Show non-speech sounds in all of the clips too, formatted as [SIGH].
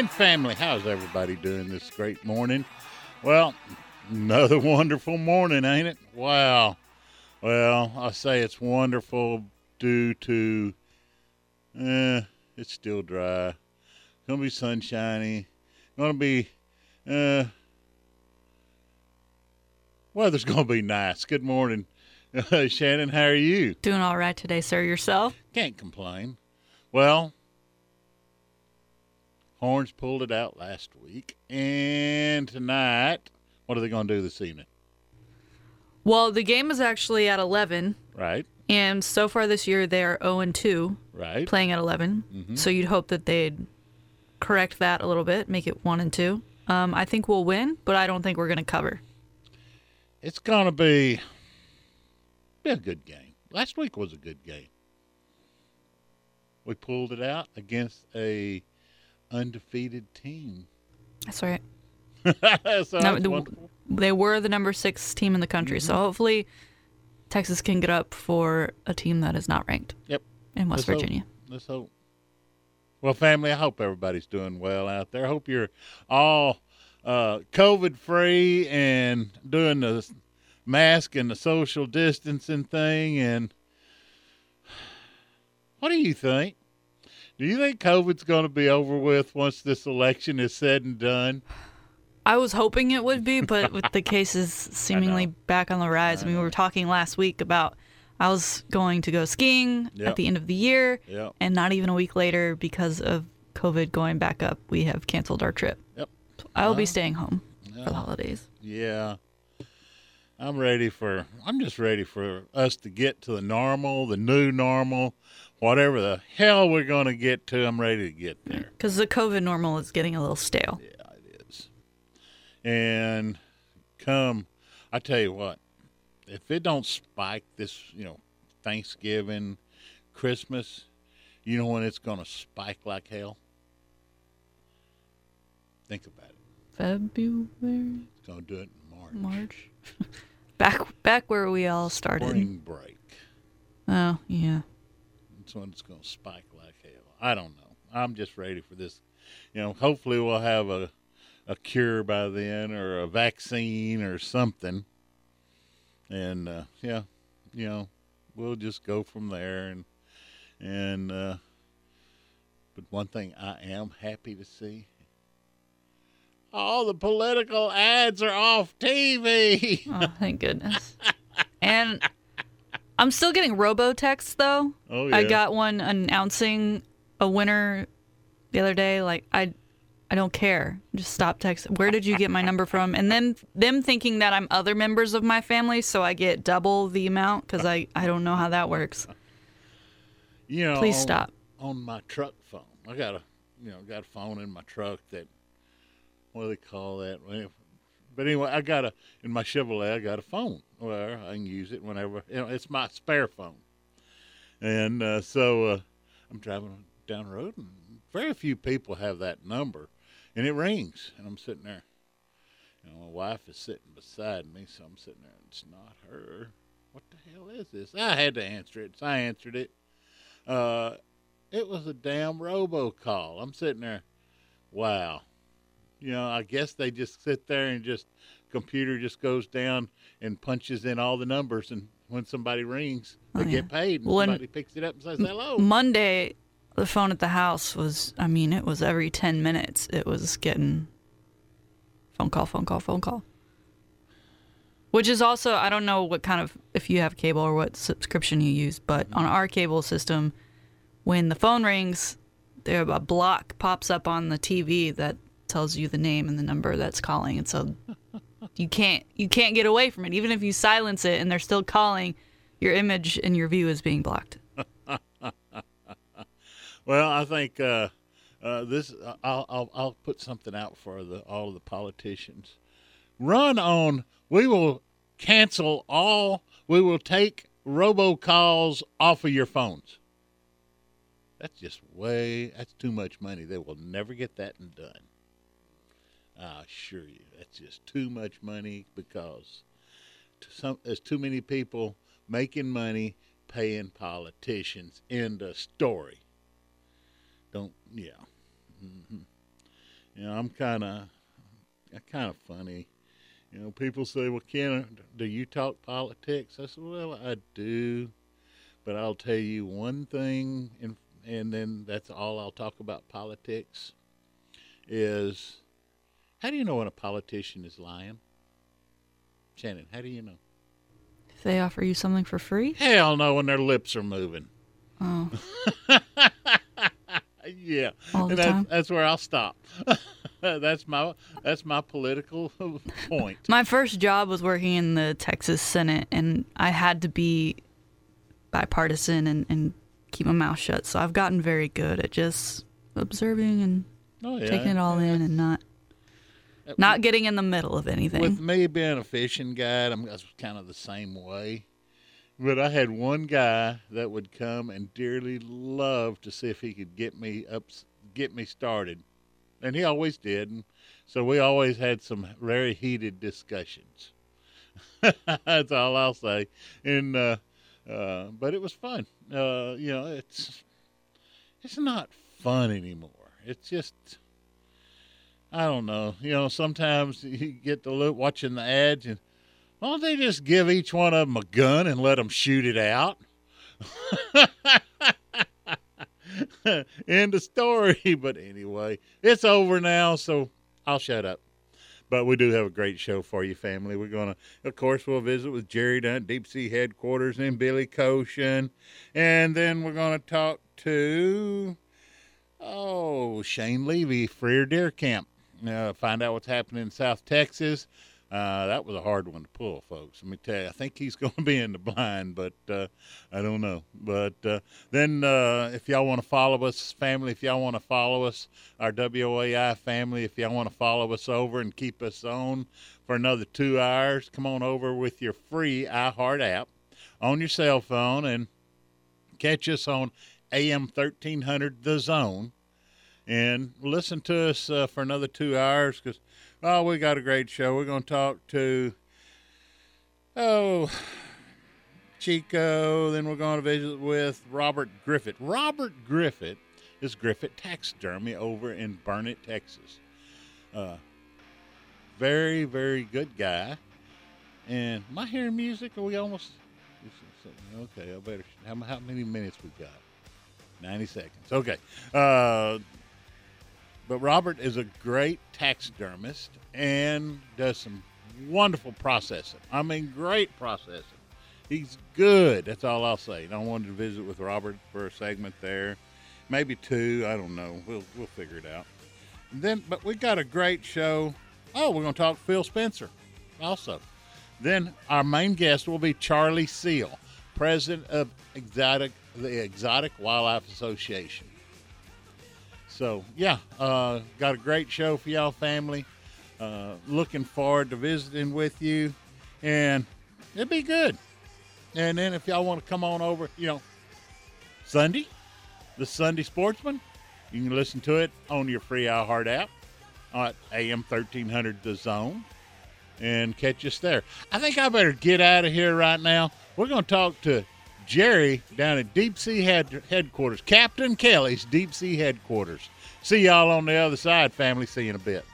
Morning, family. How's everybody doing this great morning? Well, another [LAUGHS] wonderful morning, ain't it? Wow. Well, I say it's wonderful due to, eh, it's still dry. It's Gonna be sunshiny. It's Gonna be, uh, weather's gonna be nice. Good morning, [LAUGHS] Shannon. How are you? Doing all right today, sir. Yourself? Can't complain. Well, Horns pulled it out last week, and tonight, what are they going to do this evening? Well, the game is actually at 11, Right, and so far this year they're 0 and 2, right. playing at 11. So you'd hope that they'd correct that a little bit, make it 1 and 2. Um, I think we'll win, but I don't think we're going to cover. It's going to be, be a good game. Last week was a good game. We pulled it out against a undefeated team. That's right. [LAUGHS] so No, the- They were the number six team in the country, so hopefully Texas can get up for a team that is not ranked Yep. in West Let's hope. Virginia. Let's hope. Well, family, I hope everybody's doing well out there. I hope you're all uh, COVID free and doing the mask and the social distancing thing. And [SIGHS] what do you think? Do you think COVID's going to be over with once this election is said and done? I was hoping it would be, but with the cases [LAUGHS] seemingly back on the rise, I, mean, we were talking last week about I was going to go skiing Yep. at the end of the year, Yep. and not even a week later, because of COVID going back up, we have canceled our trip. Yep. I will be staying home for the holidays. Yeah. I'm ready for I'm just ready for us to get to the normal, the new normal, whatever the hell we're going to get to. I'm ready to get there. Because the COVID normal is getting a little stale. Yeah, it is. And come I tell you what, if it don't spike this, you know, Thanksgiving, Christmas, you know when it's going to spike like hell? Think about it. February, It's going to do it in March. March, [LAUGHS] back back where we all started. Spring break. Oh yeah. That's when it's going to spike like hell. I don't know. I'm just ready for this. You know, hopefully we'll have a a cure by then or a vaccine or something. And uh, yeah, you know, we'll just go from there. And and uh, but one thing I am happy to see. All the political ads are off TV. Oh, thank goodness. and I'm still getting robo texts though. Oh, yeah. I got one announcing a winner the other day. Like I, I don't care. Just stop texting. Where did you get my number from? And then them thinking that I'm other members of my family, so I get double the amount because I I don't know how that works. You know, Please on- stop. On my truck phone, I got a, you know, got a phone in my truck that, what do they call that? But anyway, I got a in my Chevrolet. I got a phone where I can use it whenever. You know, it's my spare phone, and uh, so uh, I'm driving down the road, and very few people have that number, and it rings, and I'm sitting there. You know, my wife is sitting beside me, so I'm sitting there. and It's not her. What the hell is this? I had to answer it, so I answered it. Uh, it was a damn robocall. I'm sitting there, wow. You know, I guess they just sit there and just computer just goes down and punches in all the numbers, and when somebody rings, oh, they Oh, yeah. get paid, and Well, and- somebody picks it up and says hello. Monday, the phone at the house was. I mean, it was every ten minutes. It was getting phone call, phone call, phone call. Which is also I don't know what kind of if you have cable or what subscription you use, but on our cable system, when the phone rings, there a block pops up on the TV that tells you the name and the number that's calling, and so you can't you can't get away from it. Even if you silence it and they're still calling, your image and your view is being blocked. [LAUGHS] Well, I think uh, uh, this. I'll, I'll I'll put something out for the all of the politicians. Run on. We will cancel all. We will take robocalls off of your phones. That's just way. That's too much money. They will never get that done. I assure you, that's just too much money because to some, there's too many people making money paying politicians. End of story. Don't yeah. hmm You know, I'm kind of, kind of funny. You know, people say, "Well, Ken, do you talk politics?" I said, "Well, I do, but I'll tell you one thing, and and then that's all I'll talk about politics. Is how do you know when a politician is lying? Shannon, how do you know? If they offer you something for free, Hell no, when their lips are moving. oh, [LAUGHS] Yeah, All the and that's, time? that's where I'll stop. [LAUGHS] that's my that's my political [LAUGHS] point. my first job was working in the Texas Senate, and I had to be bipartisan and, and keep my mouth shut. So I've gotten very good at just observing and Oh, yeah. taking it all yeah. in and not not getting in the middle of anything. With me being a fishing guide, I'm kind of the same way. But I had one guy that would come and dearly love to see if he could get me up, get me started, and he always did. And so we always had some very heated discussions. [LAUGHS] That's all I'll say. And uh, uh, but it was fun. Uh, you know, it's it's not fun anymore. It's just I don't know. You know, sometimes [LAUGHS] you get to look watching the ads and why don't they just give each one of them a gun and let them shoot it out? [LAUGHS] End of story. [LAUGHS] But anyway, it's over now, so I'll shut up. But we do have a great show for you, family. We're going to, of course, we'll visit with Jerry Dunn, Deep Sea Headquarters, and Billy Koshin. And then we're going to talk to, oh, Shane Levy, Freer Deer Camp. Uh, find out what's happening in South Texas. Uh, that was a hard one to pull, folks. Let me tell you. I think he's [LAUGHS] going to be in the blind, but uh, I don't know. But uh, then, uh, if y'all want to follow us, family, if y'all want to follow us, our WAI family, if y'all want to follow us over and keep us on for another two hours, come on over with your free iHeart app on your cell phone and catch us on AM 1300 The Zone and listen to us uh, for another two hours because oh we got a great show. We're going to talk to oh chico then we're going to visit with robert griffith. Robert griffith is griffith taxidermy over in burnet texas. Uh, very very good guy. And am i hearing music? Are we almost okay i better how, how many minutes we got? 90 seconds okay. Uh, but Robert is a great taxidermist and does some wonderful processing. I mean, great processing. He's good. That's all I'll say. And I wanted to visit with Robert for a segment there, maybe two. I don't know. We'll we'll figure it out. And then, but we got a great show. Oh, we're going to talk Phil Spencer, also. Then our main guest will be Charly Seale, president of Exotic the Exotic Wildlife Association. So yeah, uh, got a great show for y'all, family. Uh, looking forward to visiting with you, and it'll be good. And then if y'all want to come on over, you know, Sunday, the Sunday Sportsman, you can listen to it on your free iHeart app at AM thirteen hundred The Zone, and catch us there. I think I better get out of here right now. We're going to talk to Jerry down at Deep Sea head- Headquarters, Captain Kelly's Deep Sea Headquarters. See y'all on the other side, family. See you in a bit.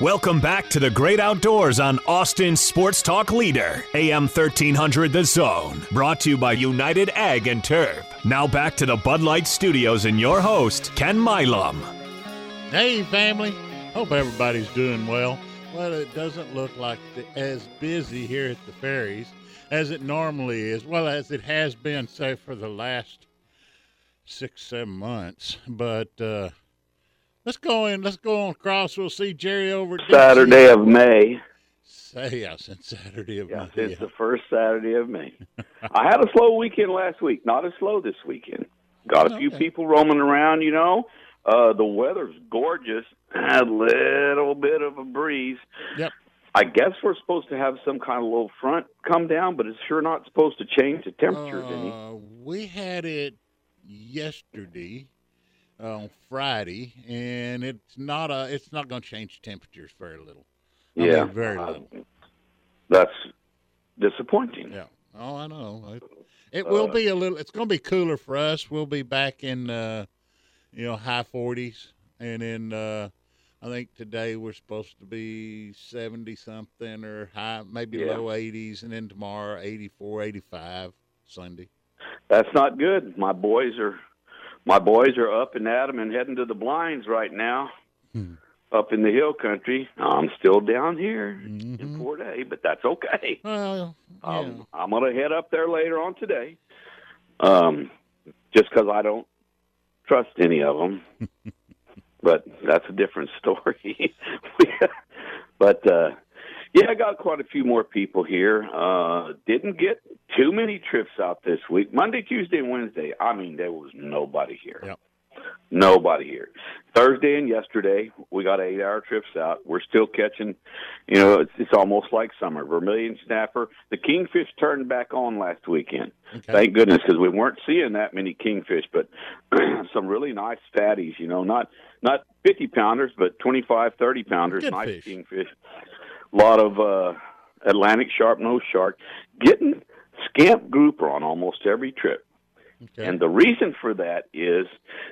Welcome back to the great outdoors on Austin Sports Talk Leader, AM 1300 The Zone. Brought to you by United Ag and Turf. Now back to the Bud Light Studios and your host, Ken Milam. Hey, family. Hope everybody's doing well. Well, it doesn't look like the, as busy here at the ferries as it normally is. Well, as it has been, say, for the last six, seven months. But uh, let's go in. Let's go on across. We'll see Jerry over at Saturday of May. Say, yeah, since Saturday of Yeah, May. it's the first Saturday of May. I had a slow weekend last week. Not as slow this weekend. Got a few Okay. people roaming around. You know, uh, the weather's gorgeous. Had [CLEARS THROAT] a little bit of a breeze. Yep. I guess we're supposed to have some kind of low front come down, but it's sure not supposed to change the temperatures any. Uh, we had it yesterday on Friday, and it's not a. It's not going to change temperatures very little. I mean, yeah, very uh, little. that's disappointing. Yeah. Oh, I know. It, it will Uh, be a little. It's going to be cooler for us. We'll be back in, uh, you know, high forties, and then uh, I think today we're supposed to be seventy something or high, maybe Yeah. low eighties, and then tomorrow 84, 85, Sunday. That's not good. My boys are my boys are up and at 'em and heading to the blinds right now. Hmm. Up in the hill country. I'm still down here in Mhm. Port A, but that's okay. Well, yeah. Um, I'm going to head up there later on today. Um, just because I don't trust any of them. [LAUGHS] but that's a different [LAUGHS] story. [LAUGHS] but uh, yeah, I got quite a few more people here. Uh, didn't get too many trips out this week. Monday, Tuesday, and Wednesday. I mean, there was nobody here. Yep. Nobody here. Thursday and yesterday, we got eight hour trips out. We're still catching, you know, it's, it's almost like summer. Vermilion snapper. The kingfish turned back on last weekend. Okay. Thank goodness, because we weren't seeing that many kingfish, but [CLEARS THROAT] some really nice fatties. You know, not not fifty pounders, but twenty five, thirty pounders. Good nice fish. kingfish. A lot of uh, Atlantic sharp nose shark. Getting scamp grouper on almost every trip. Okay. And the reason for that is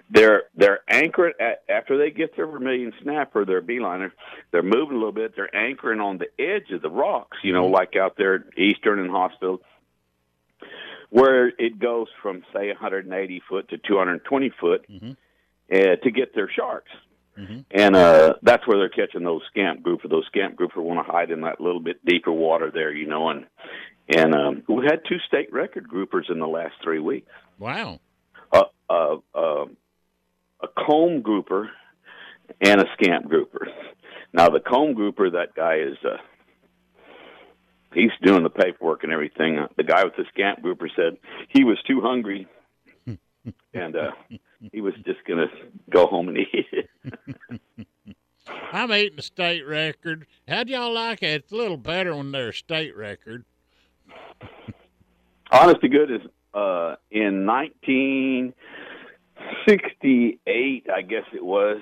they're they're anchored at, after they get their vermilion snapper, their beeliner, they're moving a little bit. They're anchoring on the edge of the rocks, you know, like out there at Eastern and Hospital, where it goes from say 180 foot to 220 foot Mhm. uh, to get their sharks. Mhm. And uh, that's where they're catching those scamp grouper. Those scamp grouper want to hide in that little bit deeper water there, you know. And and um, we had two state record groupers in the last three weeks Wow. a a, a, a comb grouper and a scamp grouper. Now the comb grouper, that guy is uh, he's doing the paperwork and everything. The guy with the scamp grouper said he was too hungry, [LAUGHS] and uh, he was just gonna go home and eat it. [LAUGHS] I'm eating a state record. How'd y'all like it? It's a little better when they're a state record. [LAUGHS] Honest to goodness, uh, in 1968, I guess it was,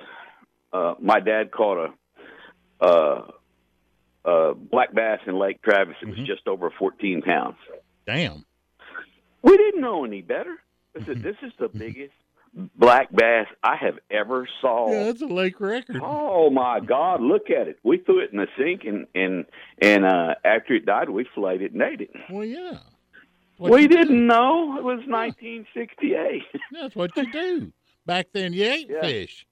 uh, my dad caught a, uh, uh, black bass in Lake Travis. It was Mhm. just over 14 pounds. Damn. We didn't know any better. I said, [LAUGHS] "This is the biggest black bass I have ever saw." Yeah, that's a lake record. Oh my God! Look at it. We threw it in the sink, and and and uh, after it died, we filleted it and ate it. Well, yeah. What we didn't know it was 1968. [LAUGHS] That's what you do. Back then, you ate Yeah. fish.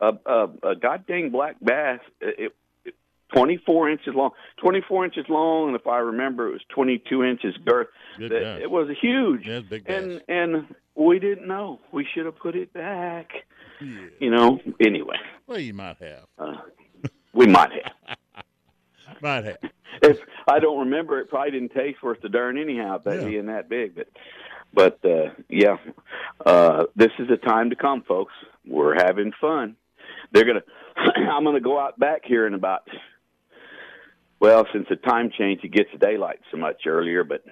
a, a, a goddamn black bass. It, 24 inches long. 24 inches long, and if I remember, it was 22 inches girth. Good It, it was huge. Yeah, big bass. and and we didn't know. We should have put it back. Yeah. You know. Anyway, Well, you might have. uh, we might have. [LAUGHS] Might have. If I don't remember, it probably didn't taste worth the darn anyhow. That Yeah. being that big, but but uh, yeah, uh, this is the time to come, folks. We're having fun. They're gonna. [CLEARS THROAT] I'm gonna go out back here in about. Well, since the time change, it gets daylight so much earlier, but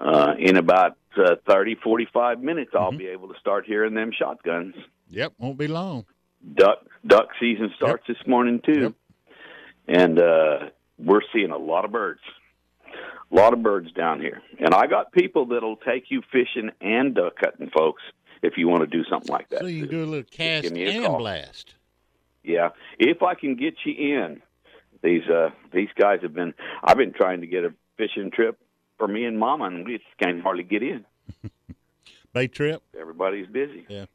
uh, in about uh, 30, 45 minutes, I'll Mhm. be able to start hearing them shotguns. Yep, won't be long. Duck duck season starts this morning too, and uh, we're seeing a lot of birds. A lot of birds down here, and I got people that'll take you fishing and duck hunting, folks. If you want to do something like that, So you can too. do a little cast a and call. blast. Yeah, if I can get you in, these uh these guys have been. I've been trying to get a fishing trip for me and Mama, and we just can't hardly get in. [LAUGHS] Bay trip. Everybody's busy. Yeah.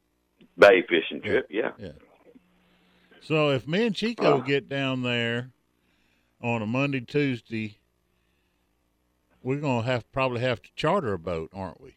Bay fishing trip. Yeah. Yeah. So if me and Chico Uh. get down there on a Monday, Tuesday, we're gonna have probably have to charter a boat, aren't we?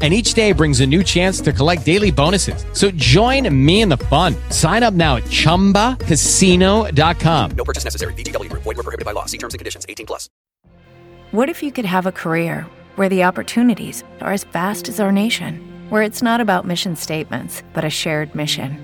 And each day brings a new chance to collect daily bonuses. So join me in the fun. Sign up now at ChumbaCasino.com. No purchase necessary. VGW Group. Void were prohibited by law. See terms and conditions. 18 plus. What if you could have a career where the opportunities are as vast as our nation, where it's not about mission statements, but a shared mission?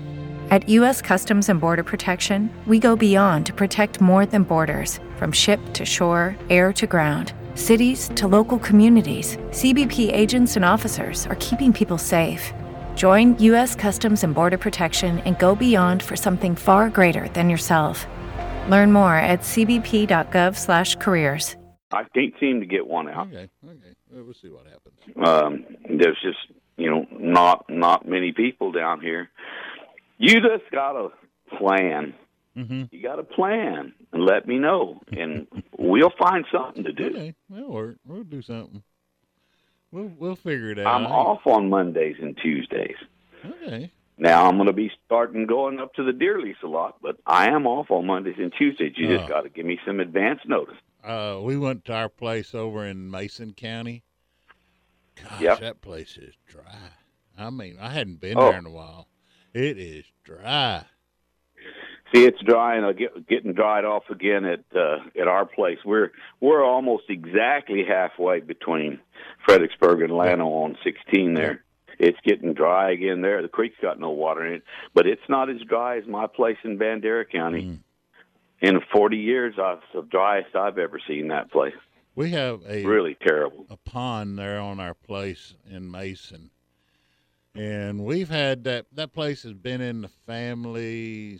At U.S. Customs and Border Protection, we go beyond to protect more than borders from ship to shore, air to ground. Cities to local communities, CBP agents and officers are keeping people safe. Join U.S. Customs and Border Protection and go beyond for something far greater than yourself. Learn more at cbp.gov/careers. I can't seem to get one out. okay, okay. Well, we'll see what happens. Um, there's just you know not not many people down here. You just got to plan. Mm-hmm. You got a plan and let me know, and we'll find something to do. Okay, that'll work. We'll do something. We'll we'll figure it out. I'm off on Mondays and Tuesdays. Okay. Now I'm going to be starting going up to the deer lease a lot, but I am off on Mondays and Tuesdays. You just Oh. got to give me some advance notice. Uh, we went to our place over in Mason County. Gosh, Yep. that place is dry. I mean, I hadn't been Oh. there in a while. It is dry. See, it's drying, uh, get, getting dried off again at uh, at our place. We're we're almost exactly halfway between Fredericksburg and Llano on 16 there. It's getting dry again there. The creek's got no water in it, but it's not as dry as my place in Bandera County. Mm. In 40 years, I've the driest I've ever seen that place. We have a Really terrible. a pond there on our place in Mason. And we've had that that place has been in the family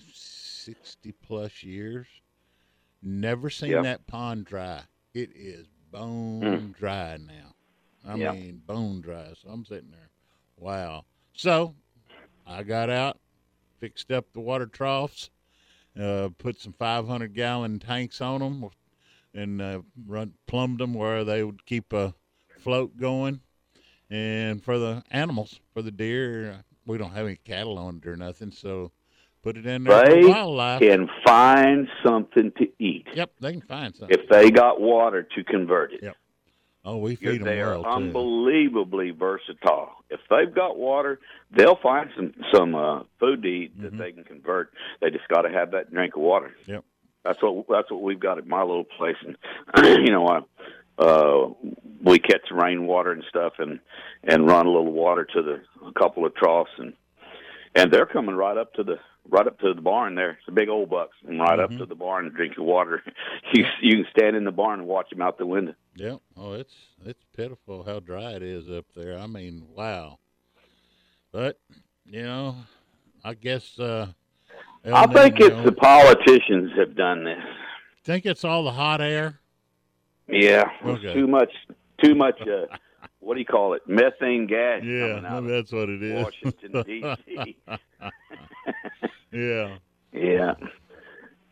60 plus years. Never seen Yep. that pond dry. It is bone Mm. dry now. I Yep. mean bone dry. So I'm sitting there. Wow. So I got out, fixed up the water troughs, uh, put some 500 gallon tanks on them, and uh, run plumbed them where they would keep a float going. And for the animals, for the deer, we don't have any cattle on it or nothing, so put it in there They wildlife. can find something to eat Yep, they can find something. if they got water to convert it. Yep. Oh, we You're- feed them they well are too. unbelievably versatile. If they've got water, they'll find some some uh, food to eat that they can convert. They just got to have that drink of water. Mm-hmm. Yep. That's what that's what we've got at my little place, and [CLEARS THROAT] you know, I, uh, we catch rainwater and stuff, and and run a little water to the a couple of troughs, and and they're coming right up to the right up to the barn there. It's a big old bucks, and right Mm-hmm. up to the barn and drink your water. [LAUGHS] you you can stand in the barn and watch them out the window. Yep. Oh, it's it's pitiful how dry it is up there. I mean, wow. But you know, I guess. uh I think it's the politicians have done this. Think it's all the hot air. Yeah, Okay. too much, too much. Uh, [LAUGHS] what do you call it? Methane gas Yeah, out that's what it is. Washington D.C. [LAUGHS] yeah. yeah,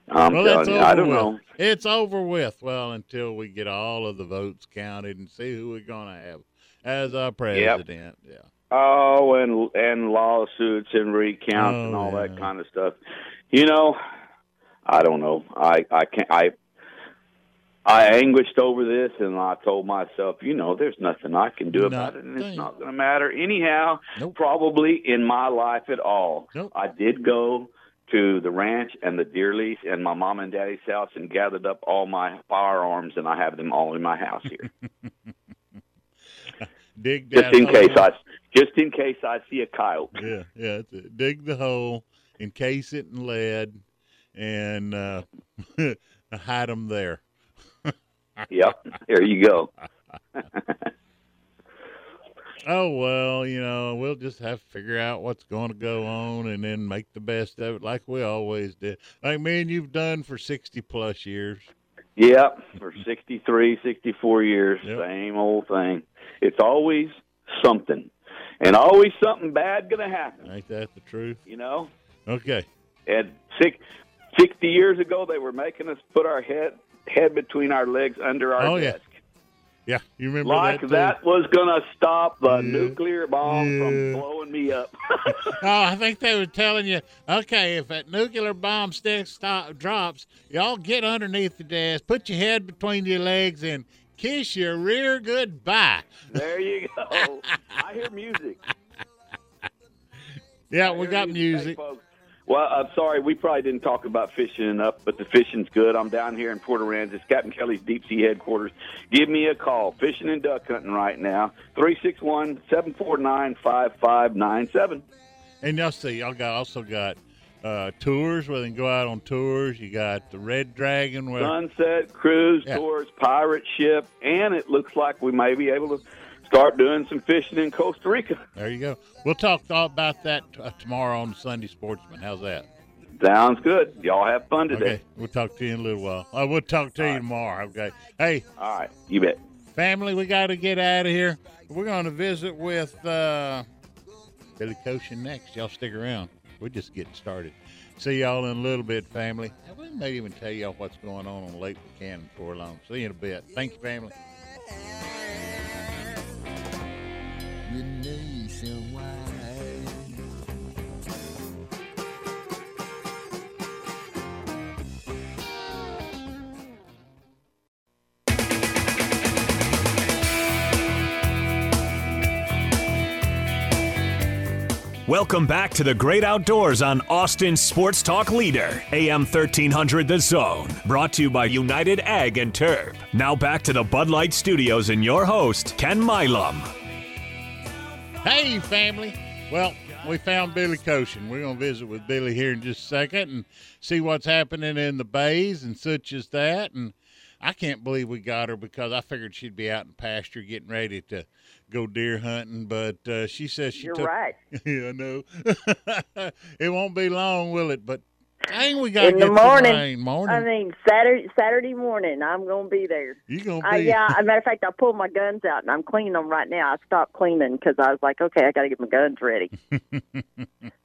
I'm well, that's telling you, over I don't with. know. It's over with. Well, until we get all of the votes counted and see who we're gonna have as our president. Yeah. Oh, and and lawsuits and recounts Oh, and all yeah. that kind of stuff. You know, I don't know. I I can't. I I anguished over this, and I told myself, you know, there's nothing I can do about it, and it's not going to matter anyhow. Nope. Probably in my life at all. Nope. I did go to the ranch and the deer lease and my mom and daddy's house and gathered up all my firearms, and I have them all in my house here, [LAUGHS] Dig just in case hole. I just in case I see a coyote. Yeah, yeah. Dig the hole, encase it in lead, and uh, [LAUGHS] hide them there. Yep, there you go. [LAUGHS] Oh well, you know, we'll just have to figure out what's going to go on and then make the best of it, like we always did. Like me and you've done for sixty plus years. Yep, for 63, 64 years, same old thing. It's always something, and always something bad going to happen. Ain't that the truth? You know. Okay. And six, 60 years ago, they were making us put our head head between our legs under our Oh, yeah. desk. Yeah, you remember Like that? that, was going to stop the nuclear bomb from blowing me up. [LAUGHS] oh, I think they were telling you, okay, if that nuclear bomb stick stop, drops, y'all get underneath the desk, put your head between your legs, and kiss your rear goodbye. there you go. [LAUGHS] I hear music. Yeah, we got music. Well, I'm sorry, we probably didn't talk about fishing enough, but the fishing's good. I'm down here in Port Aransas, Captain Kelly's deep sea headquarters. Give me a call. Fishing and duck hunting right now. 361 749 5597. And y'all see, y'all got also got uh, tours where they can go out on tours. You got the Red Dragon where Sunset cruise Yeah. tours, pirate ship, and it looks like we may be able to start doing some fishing in Costa Rica. there you go. We'll talk all about that uh, tomorrow on Sunday Sportsman. How's that? Sounds good. Y'all have fun today. Okay, we'll talk to you in a little while. I will talk to you tomorrow. Okay. Hey. All right. You bet. Family, we got to get out of here. We're going to visit with uh, Billy Koshin next. Y'all stick around. We're just getting started. See y'all in a little bit, family. And We may even tell y'all what's going on on Lake Buchanan before long. See you in a bit. Thank you, family. Welcome back to the great outdoors on Austin Sports Talk Leader, AM 1300 The Zone. Brought to you by United Ag and Turf. Now back to the Bud Light Studios and your host, Ken Milam. Hey, family. Well, we found Billy Koshin. We're going to visit with Billy here in just a second and see what's happening in the bays and such as that. And I can't believe we got her because I figured she'd be out in pasture getting ready to go deer hunting. But uh, she says she You're took. right. [LAUGHS] yeah, I know. [LAUGHS] it won't be long, will it? But dang, we got in the morning. rain. Morning. I mean, Saturday Saturday morning, I'm gonna be there. you going to Uh, be. yeah, as a matter of fact, I pulled my guns out and I'm cleaning them right now. I stopped cleaning because I was like, okay, I got to get my guns ready. [LAUGHS] [LAUGHS]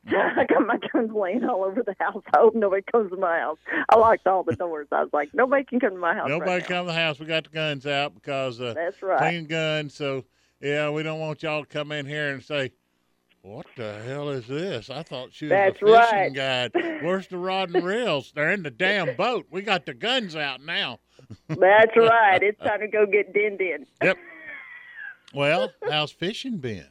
I got my guns laying all over the house. I hope nobody comes to my house. I locked all the doors. I was like, nobody can come to my house. Nobody right now. come to the house. We got the guns out because uh, That's right. clean guns. So yeah, we don't want y'all to come in here and say, "What the hell is this?" I thought she was That's a fishing right. guide. Where's the rod and reels? They're in the damn boat. We got the guns out now. That's right. It's time to go get dinned in. Yep. [LAUGHS] Well, how's fishing been?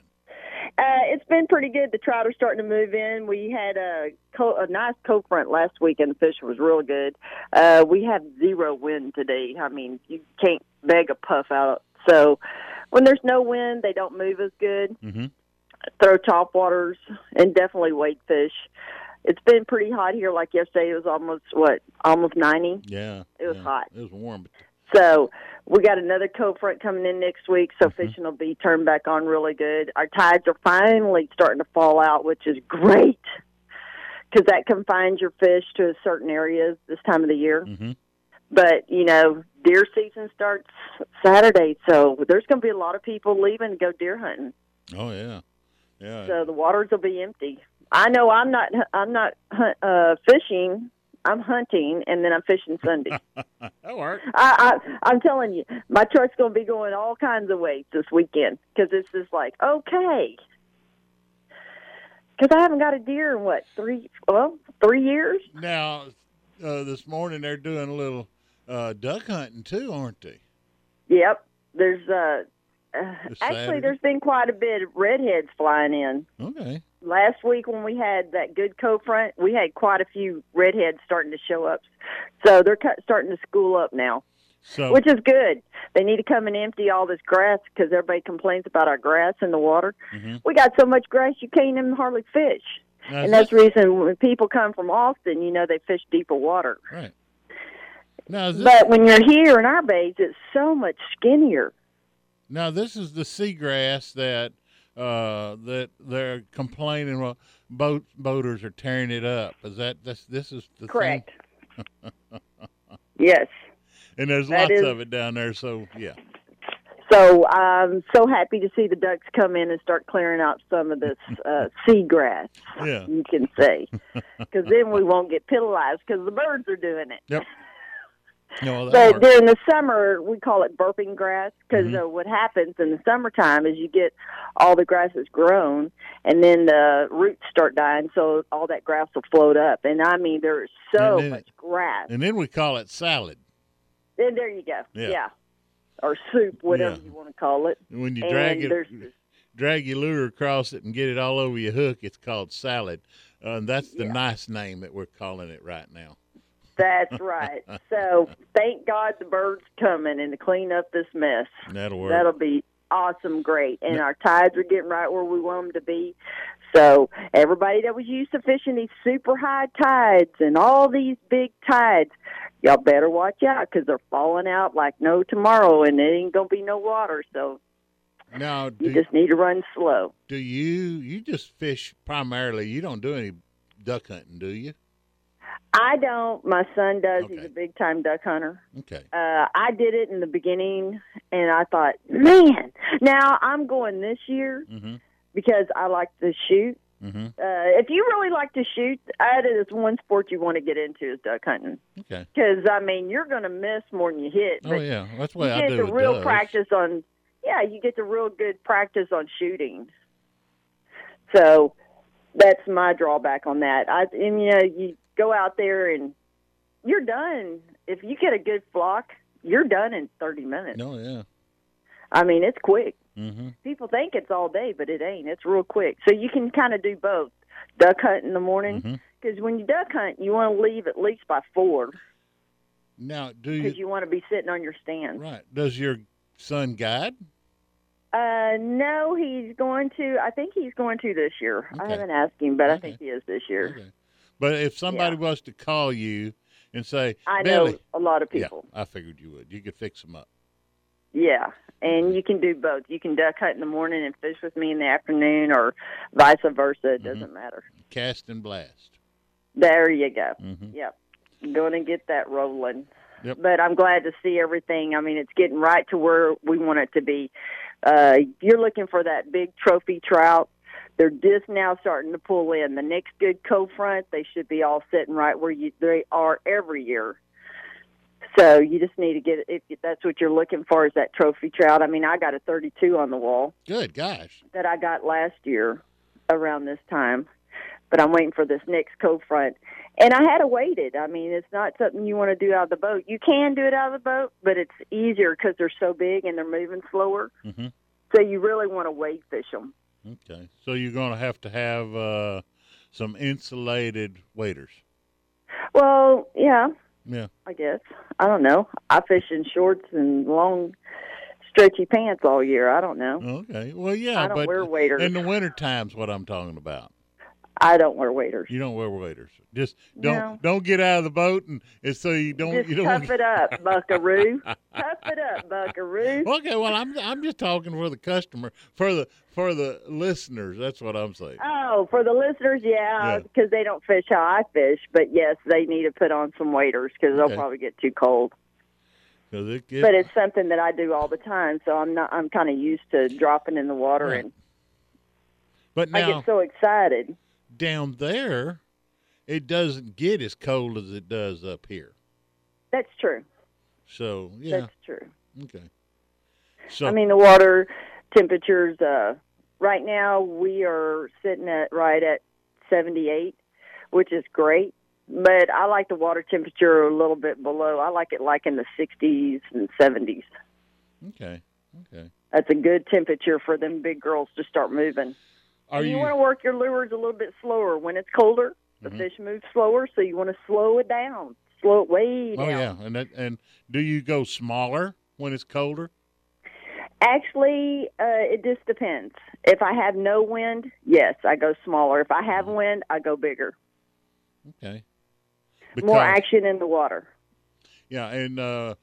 Uh, it's been pretty good. The trout are starting to move in. We had a, co- a nice cold front last week, and the fish was real good. Uh, we have zero wind today. I mean, you can't beg a puff out. So when there's no wind, they don't move as good. Mm-hmm. Throw top waters and definitely wade fish. It's been pretty hot here. Like yesterday, it was almost what almost ninety. Yeah. It was yeah. hot. It was warm. But So we got another cold front coming in next week, so fishing will be turned back on really good. Our tides are finally starting to fall out, which is great because that confines your fish to certain areas this time of the year. mm-hmm. But you know, deer season starts Saturday, so there's going to be a lot of people leaving to go deer hunting. Oh yeah. Yeah. So the waters will be empty. I know I'm not. I'm not uh, fishing. I'm hunting, and then I'm fishing Sunday. [LAUGHS] that worked. I, I I'm telling you, my truck's going to be going all kinds of ways this weekend because it's just like okay. Because I haven't got a deer in what three? Well, three years. Now, uh, this morning they're doing a little uh, duck hunting too, aren't they? Yep. There's uh, uh [SIGHS] actually there's been quite a bit of redheads flying in. Okay. Last week when we had that good cold front, we had quite a few redheads starting to show up. So they're cut, starting to school up now. So which is good. They need to come and empty all this grass because everybody complains about our grass in the water. Mhm. We got so much grass you can't even hardly fish, is and that's the reason when people come from Austin, you know, they fish deeper water. right. Now, this, But when you're here in our bays, it's so much skinnier. Now this is the seagrass that uh, that they're complaining. Well, boat boaters are tearing it up. Is that this? This is the Correct. [LAUGHS] Yes. and there's That lots is- of it down there. So yeah. So I'm so happy to see the ducks come in and start clearing out some of this uh, [LAUGHS] seagrass. Yeah. You can say, [LAUGHS] because then we won't get penalized because the birds are doing it. Yep. No, But works. during the summer, we call it burping grass because Mhm. uh, what happens in the summertime is you get all the grass is grown, and then the roots start dying, so all that grass will float up. And I mean, there is so then- much grass. and then we call it salad. And there you go. Yeah. Or soup, whatever Yeah. you want to call it. When you And drag it, drag your lure across it and get it all over your hook, it's called salad. Uh, and that's the nice name that we're calling it right now. That's right. so thank God the birds coming and to clean up this mess. That'll work. That'll be awesome, great. And our tides are getting right where we want them to be. So everybody that was used to fishing these super high tides and all these big tides, y'all better watch out because they're falling out like no tomorrow, and it ain't gonna be no water. So Now, you just need to run slow. do you you just fish primarily? You don't do any duck hunting, do you? I don't. My son does. He's a big time duck hunter. Okay. Uh, I did it in the beginning, and I thought, man, now I'm going this year Mm-hmm. because I like to shoot. Mm-hmm. Uh, if you really like to shoot, that is one sport you want to get into is duck hunting. Okay. Because I mean, you're going to miss more than you hit. Oh yeah, that's way you I get do the real doves. practice on. Yeah, you get the real good practice on shooting. So that's my drawback on that. I and you know you go out there and you're done. If you get a good flock, you're done in 30 minutes. No, yeah. I mean, it's quick. Mm-hmm. People think it's all day, but it ain't. It's real quick. So you can kind of do both. Duck hunt in the morning Mm-hmm. because when you duck hunt, you want to leave at least by four Now, do you because you want to be sitting on your stand. right? Does your son guide? Uh, no, he's going to. I think he's going to this year. I haven't asked him, but I think he is this year. But if somebody was to call you and say, I know a lot of Yeah, people. I figured you would. You could fix them up. Yeah, and you can do both. You can duck hunt in the morning and fish with me in the afternoon, or vice versa. Mm-hmm. It doesn't matter. Cast and blast. There you go. Mhm. Yep, going to get that rolling. Yep. But I'm glad to see everything. I mean, it's getting right to where we want it to be. Uh, you're looking for that big trophy trout. They're just now starting to pull in. The next good cove front, they should be all sitting right where you they are every year. So you just need to get if that's what you're looking for is that trophy trout. I mean, I got a 32 on the wall Good gosh. that I got last year around this time, but I'm waiting for this next cove front. And I had to wait it. I mean, it's not something you want to do out of the boat. You can do it out of the boat, but it's easier because they're so big and they're moving slower. hmm So you really want to wait fish them. Okay. So you're going to have to have uh, some insulated waders. Well, yeah, Yeah. I guess. I don't know. I fish in shorts and long, stretchy pants all year. I don't know. Okay. Well, yeah, I don't but wear waders. in the winter time's what I'm talking about. I don't wear waders. You don't wear waders. Just don't No. don't get out of the boat and, and so you don't Just you don't tough it up, [LAUGHS] Buckaroo. tough it up, Buckaroo. Okay, well I'm I'm just talking for the customer, for the for the listeners. That's what I'm saying. Oh, for the listeners, yeah, Yeah. because they don't fish how I fish. But yes, they need to put on some waders because Okay. they'll probably get too cold. it, it, but it's something that I do all the time, so I'm not. I'm kind of used to dropping in the water, Right. and but I get so excited. Down there, it doesn't get as cold as it does up here. That's true. So yeah, That's true. okay. So I mean, the water temperatures. Uh, right now, we are sitting at right at 78, which is great. But I like the water temperature a little bit below. I like it like in the 60s and 70s. okay, okay. That's a good temperature for them big girls to start moving. Are you, you- want to work your lures a little bit slower when it's colder. The Mhm. fish move slower, so you want to slow it down, slow it way down. Oh yeah, and that, and do you go smaller when it's colder? Actually, uh, it just depends. If I have no wind, yes, I go smaller. If I have Mm-hmm. wind, I go bigger. Okay. More action in the water. Yeah, and uh,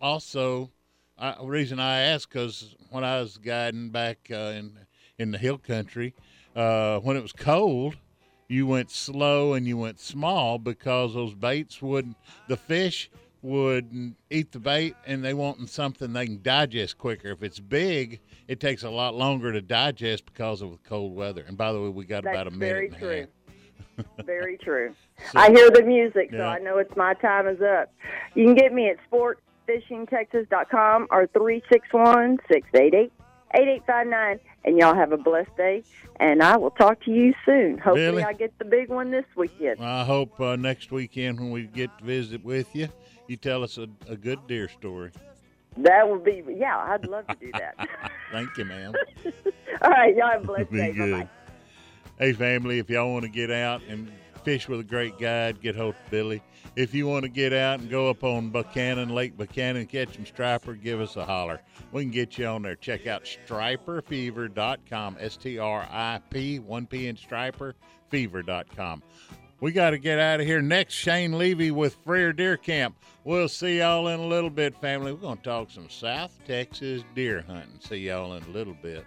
also, I, the reason I asked because when I was guiding back uh, in in the hill country. Uh, when it was cold, you went slow and you went small because those baits wouldn't, the fish would eat the bait and they wanting something they can digest quicker. If it's big, it takes a lot longer to digest because of the cold weather. And by the way, we got That's about a minute very true. Very [LAUGHS] true. So- I hear the music, so I know it's my time is up. You can get me at sportfishingtexas.com or 361 688 8859. And y'all have a blessed day. And I will talk to you soon. Hopefully, Billy? I get the big one this weekend. I hope uh, next weekend when we get to visit with you, you tell us a, a good deer story. That would be, yeah, I'd love to do that. [LAUGHS] Thank you, ma'am. [LAUGHS] All right, y'all have a blessed Be day. good. Bye-bye. Hey, family, if y'all want to get out and fish with a great guide, get hold of Billy. If you want to get out and go up on Buchanan, Lake Buchanan, catch some striper, give us a holler. We can get you on there. Check out striperfever.com, S T R I P, 1 P in striper, fever.com. We got to get out of here. Next, Shane Levy with Freer Deer Camp. We'll see y'all in a little bit, family. We're going to talk some South Texas deer hunting. See y'all in a little bit.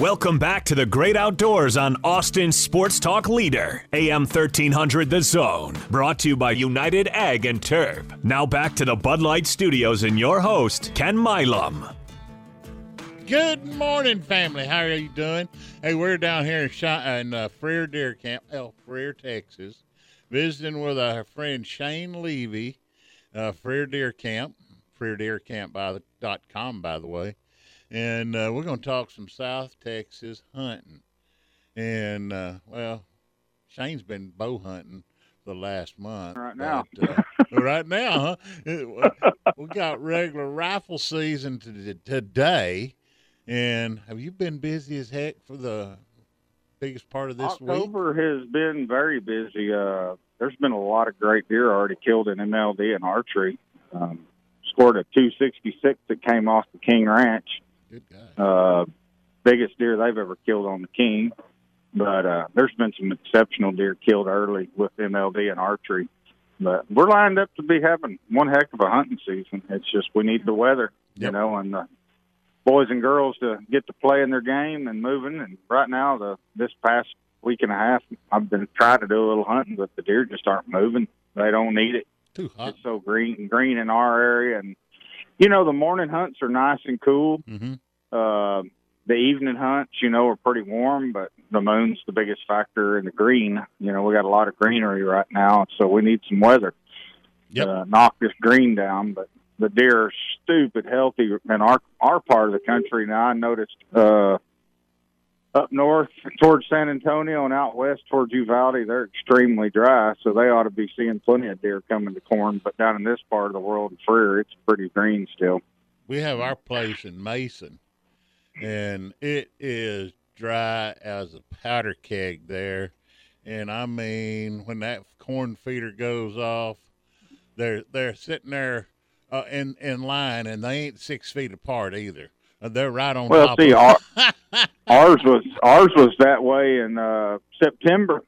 Welcome back to the great outdoors on Austin Sports Talk Leader, AM 1300 The Zone. Brought to you by United Ag and Turf. Now back to the Bud Light Studios and your host, Ken Milam. Good morning, family. How are you doing? Hey, we're down here in, uh, Freer Deer Camp, El Freer, Texas, visiting with our friend Shane Levy, uh, Freer Deer Camp, FreerDeerCamp by the dot com, by the way, and uh, we're going to talk some South Texas hunting. And uh, well, Shane's been bow hunting the last month. Right now. but, uh, [LAUGHS] right now, huh? We got regular rifle season to, today. And have you been busy as heck for the biggest part of this week? October has been very busy. Uh, there's been a lot of great deer already killed in MLD and archery. Um, scored a 266 that came off the King Ranch. Good guy. Uh, biggest deer they've ever killed on the King. But uh, there's been some exceptional deer killed early with MLD and archery. But we're lined up to be having one heck of a hunting season. It's just we need the weather, you know, and the boys and girls to get to playing their game and moving. And right now, the this past week and a half, I've been trying to do a little hunting, but the deer just aren't moving. They don't need it. Too hot. It's so green green in our area, and you know the morning hunts are nice and cool. Mm-hmm. Uh, the evening hunts, you know, are pretty warm, but the moon's the biggest factor in the green. You know, we got a lot of greenery right now, so we need some weather to knock this green down. But the deer are stupid healthy in our our part of the country. Now I noticed uh, up north towards San Antonio and out west towards Uvalde, they're extremely dry, so they ought to be seeing plenty of deer coming to corn. But down in this part of the world, in Freer, it's pretty green still. We have our place in Mason, and it is dry as a powder keg there. And I mean, when that corn feeder goes off, they're they're sitting there uh, in in line, and they ain't six feet apart either. Uh, they're right on Well, top. see, of our, [LAUGHS] ours was ours was that way in uh, September.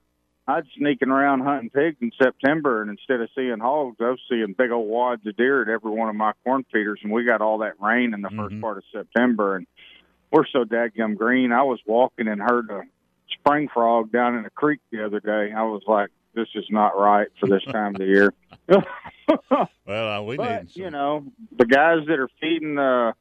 I'd sneaking around hunting pigs in September, and instead of seeing hogs, I was seeing big old wads of deer at every one of my corn feeders. And we got all that rain in the first part of September, and we're so dadgum green. I was walking and heard a spring frog down in a creek the other day. I was like, "This is not right for this time of the year." [LAUGHS] well, uh, we but need you know the guys that are feeding uh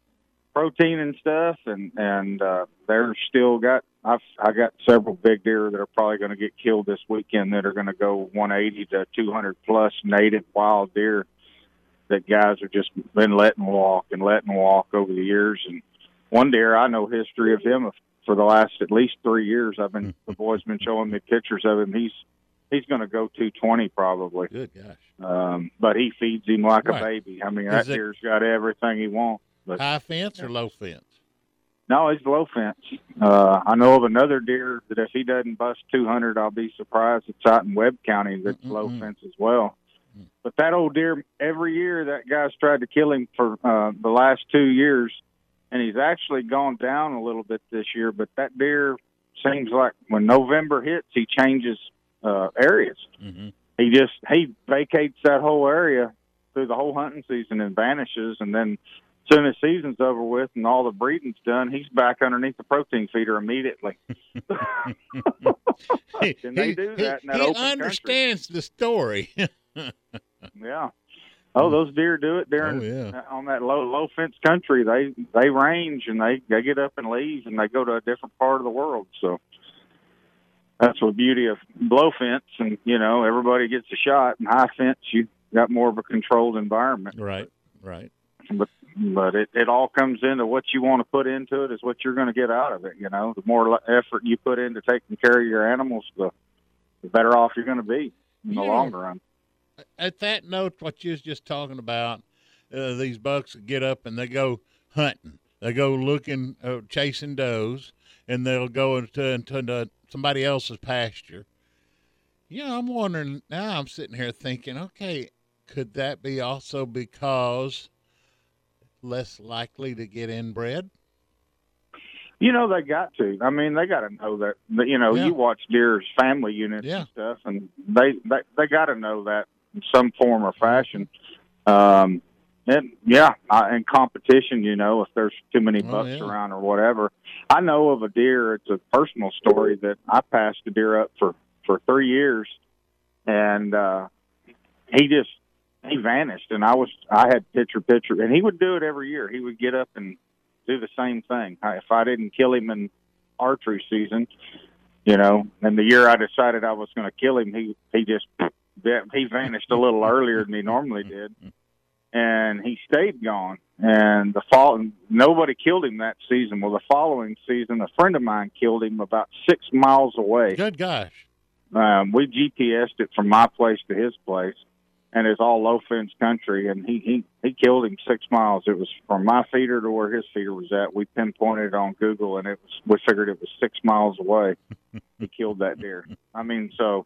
protein and stuff and and uh they're still got i've i got several big deer that are probably going to get killed this weekend that are going to go 180 to 200 plus native wild deer that guys have just been letting walk and letting walk over the years and one deer i know history of him for the last at least three years i've been the boys been showing me pictures of him he's he's going to go 220 probably good gosh um, but he feeds him like Right. a baby. I mean, Is that it- deer's got everything he wants. But high fence or low fence. no, he's low fence. Uh, I know of another deer that if he doesn't bust 200, I'll be surprised. It's out in Webb County that's low fence as well. But that old deer, every year that guy's tried to kill him for uh, the last two years, and he's actually gone down a little bit this year. But that deer seems like when November hits, he changes uh, areas. Mm-hmm. He just he vacates that whole area through the whole hunting season and vanishes, and then soon as season's over with and all the breeding's done, he's back underneath the protein feeder immediately. [LAUGHS] Can they do that in that he open country? understands the story. [LAUGHS] Yeah. Oh, those deer do it during oh, on that low low fence country. They they range and they they get up and leave and they go to a different part of the world. So that's the beauty of low fence, and you know everybody gets a shot. And high fence, you got more of a controlled environment. Right, right. But but it it all comes into what you want to put into it is what you're going to get out of it. You know, the more effort you put into taking care of your animals, the the better off you're going to be in the Yeah. long run. At that note, what you was just talking about, uh, these bucks get up and they go hunting. They go looking, uh, chasing does, and they'll go into, into somebody else's pasture. You know, I'm wondering now. I'm sitting here thinking, okay, could that be also because less likely to get inbred? You know they got to. I mean, they got to know that. You know, Yeah. you watch deer's family units Yeah. and stuff, and they they they got to know that in some form or fashion. Um, and yeah, I, in competition, you know, if there's too many Oh, bucks yeah. around or whatever. I know of a deer. It's a personal story that I passed a deer up for for three years, and uh, he just he vanished, and I was I had picture picture, and he would do it every year. He would get up and do the same thing. I- If I didn't kill him in archery season, you know, and the year I decided I was going to kill him, he he just he vanished a little earlier than he normally did, and he stayed gone. And the fall, nobody killed him that season. Well, the following season, a friend of mine killed him about six miles away. Good gosh. Um, we GPSed it from my place to his place, and it's all low fence country. And he he he killed him six miles. It was from my feeder to where his feeder was at. We pinpointed it on Google, and it was we figured it was six miles away. [LAUGHS] he killed that deer. I mean, so.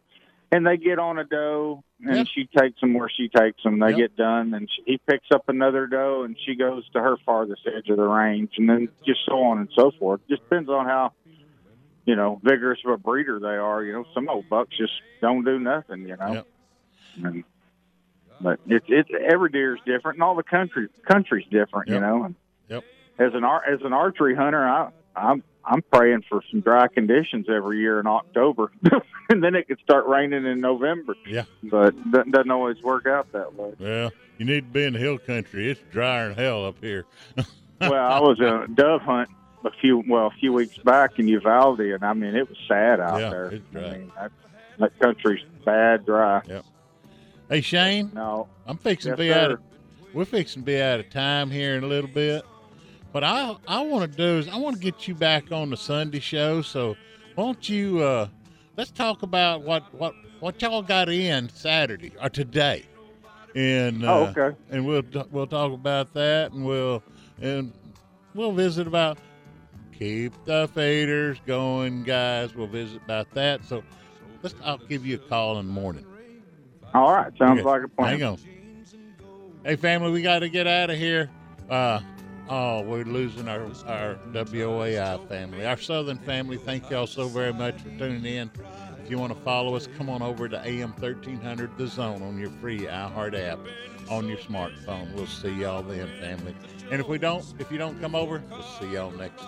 And they get on a doe, and Yep. she takes them where she takes them. They Yep. get done, and she, he picks up another doe, and she goes to her farthest edge of the range, and then just so on and so forth. Just depends on how you know, vigorous of a breeder they are. You know, some old bucks just don't do nothing. You know, Yep. and, but it's it's every deer is different, and all the country country's different. You know, and Yep. as an ar- as an archery hunter, I I'm I'm praying for some dry conditions every year in October, [LAUGHS] and then it could start raining in November. Yeah. But that doesn't always work out that way. Well, you need to be in the hill country. It's drier than hell up here. [LAUGHS] well, I was a dove hunt a few well a few weeks back in Uvalde, and I mean it was sad out Yeah, there. it's dry. I mean that, that country's bad dry. Yep. Hey Shane. No. I'm fixing Yes, to be out of we're fixing to be out of time here in a little bit. But I I want to do is I want to get you back on the Sunday show. So won't you? Uh, let's talk about what what what y'all got in Saturday or today, and uh, Oh, okay. and we'll we'll talk about that, and we'll and we'll visit about keep the faders going, guys. We'll visit about that. So let's I'll give you a call in the morning. All right, sounds Okay. like a plan. Hang on. Hey, family, we got to get out of here. Uh, oh, we're losing our, our WOAI family, our Southern family. Thank y'all so very much for tuning in. If you want to follow us, come on over to AM 1300 The Zone on your free iHeart app on your smartphone. We'll see y'all then, family. And if we don't, if you don't come over, we'll see y'all next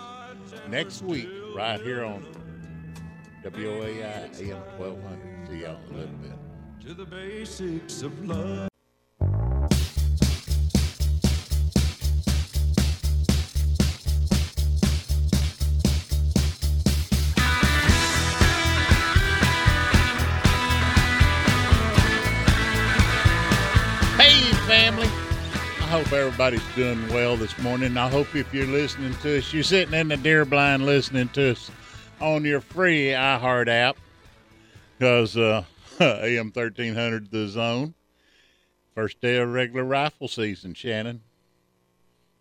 next week right here on WOAI AM 1200. See y'all in a little bit. To the basics of love. Hey, family. I hope everybody's doing well this morning. I hope if you're listening to us, you're sitting in the deer blind listening to us on your free iHeart app because uh, [LAUGHS] AM 1300 The Zone. First day of regular rifle season, Shannon.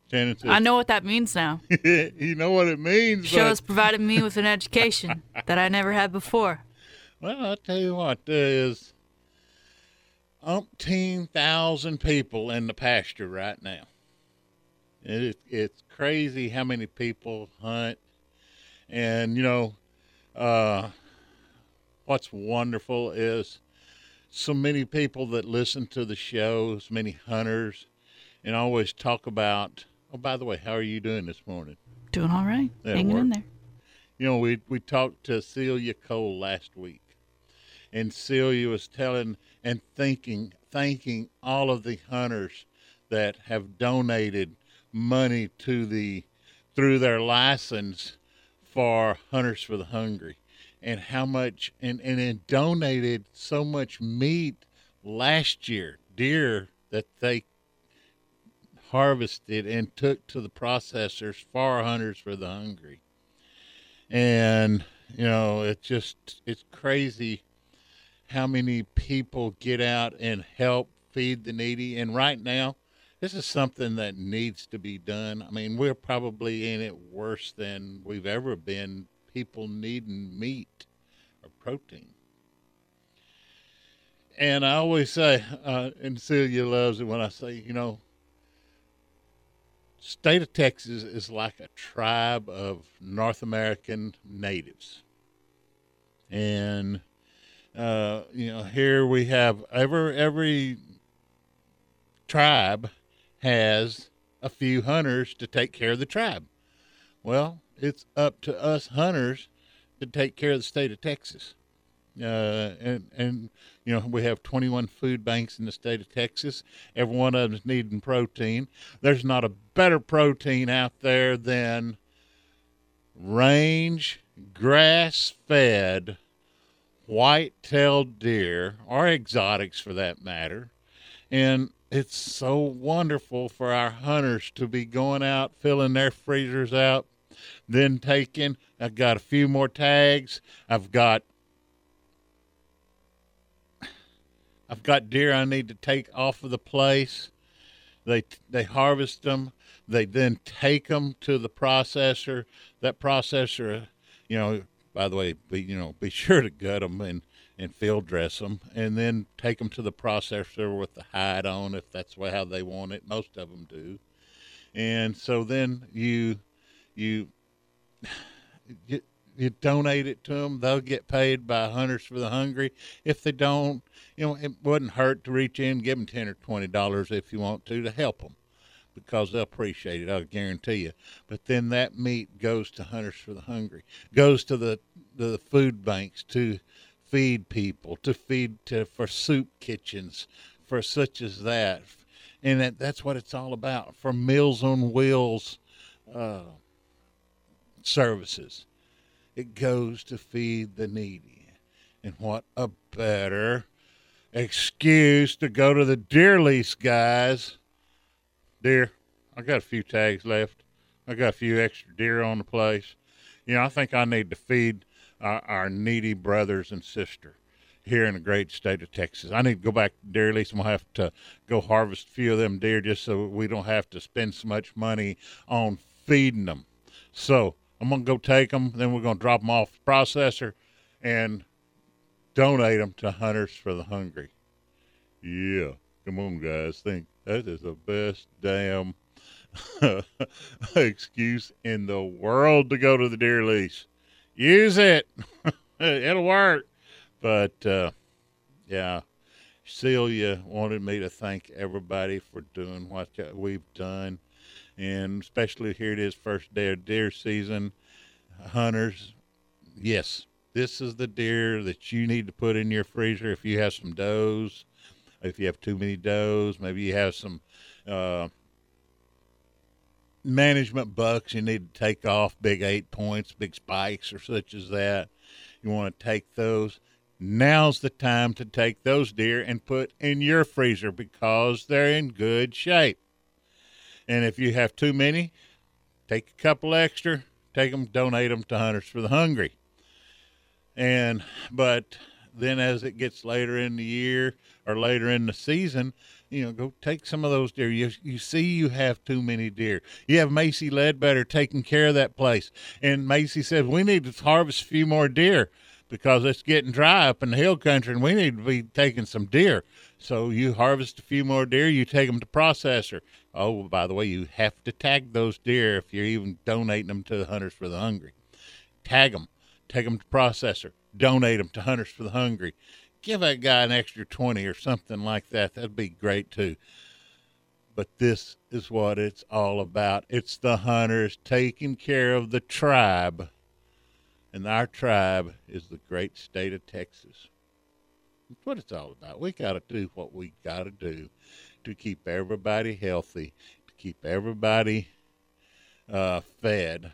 Shannon says, I know what that means now. [LAUGHS] you know what it means, Show but- has provided me with an education [LAUGHS] that I never had before. Well, I'll tell you what, there's umpteen thousand people in the pasture right now. It, it's crazy how many people hunt. And, you know, uh, what's wonderful is so many people that listen to the shows, many hunters, and always talk about, oh, by the way, how are you doing this morning? Doing all right. That Hanging in there. You know, we we talked to Celia Cole last week, and Celia was telling and thinking, thanking all of the hunters that have donated money to the through their license for Hunters for the Hungry, and how much and and it donated so much meat last year, deer that they harvested and took to the processors for Hunters for the Hungry. And you know it's just it's crazy how many people get out and help feed the needy. And right now this is something that needs to be done. I mean we're probably in it worse than we've ever been people needing meat or protein and i always say uh, and celia loves it when i say you know state of Texas is like a tribe of North American natives. And uh, you know, here we have every every tribe has a few hunters to take care of the tribe. Well, it's up to us hunters to take care of the state of Texas. Uh, and and you know we have 21 food banks in the state of Texas. Every one of them is needing protein. There's not a better protein out there than range grass-fed white-tailed deer or exotics for that matter. And it's so wonderful for our hunters to be going out filling their freezers out, then taken. I've got a few more tags. I've got I've got deer I need to take off of the place. They they harvest them. They then take them to the processor. That processor, you know, by the way, be you know, be [LAUGHS] sure to gut them and and field dress them, and then take them to the processor with the hide on if that's how they want it. Most of them do, and so then you you you, you donate it to them. They'll get paid by Hunters for the Hungry. If they don't, you know, it wouldn't hurt to reach in, give them ten or twenty dollars if you want to to help them, because they'll appreciate it. I'll guarantee you. But then that meat goes to Hunters for the Hungry, goes to the the food banks to feed people, to feed to for soup kitchens, for such as that, and that, that's what it's all about. For Meals on Wheels. Uh, services. It goes to feed the needy. And what a better excuse to go to the deer lease, guys. Deer, I got a few tags left. I got a few extra deer on the place. You know, I think I need to feed our, our needy brothers and sister here in the great state of Texas. I need to go back to deer lease and we'll have to go harvest a few of them deer just so we don't have to spend so much money on feeding them. So I'm gonna go take them, then we're gonna drop them off the processor and donate them to Hunters for the Hungry. Yeah, come on, guys. Think that is the best damn [LAUGHS] excuse in the world to go to the deer lease. Use it. [LAUGHS] It'll work. But uh, yeah, Celia wanted me to thank everybody for doing what we've done, and especially here it is, first day of deer season. Hunters, yes, this is the deer that you need to put in your freezer if you have some does, if you have too many does, maybe you have some uh, management bucks you need to take off, big eight points, big spikes, or such as that. You want to take those. Now's the time to take those deer and put in your freezer because they're in good shape. And if you have too many, take a couple extra, take them, donate them to Hunters for the Hungry. And but then as it gets later in the year or later in the season, you know, go take some of those deer. You, you see you have too many deer. You have Macy Ledbetter taking care of that place. And Macy says, we need to harvest a few more deer because it's getting dry up in the hill country and we need to be taking some deer. So you harvest a few more deer, you take them to processor. Oh, by the way, you have to tag those deer if you're even donating them to the Hunters for the Hungry. Tag them, take them to processor, donate them to Hunters for the Hungry. Give that guy an extra 20 or something like that. That'd be great too. But this is what it's all about. It's the hunters taking care of the tribe and our tribe is the great state of Texas. That's what it's all about. We got to do what we got to do to keep everybody healthy, to keep everybody uh, fed.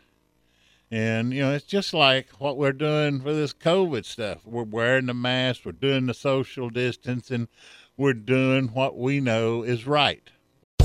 And, you know, it's just like what we're doing for this COVID stuff. We're wearing the mask, we're doing the social distancing, we're doing what we know is right.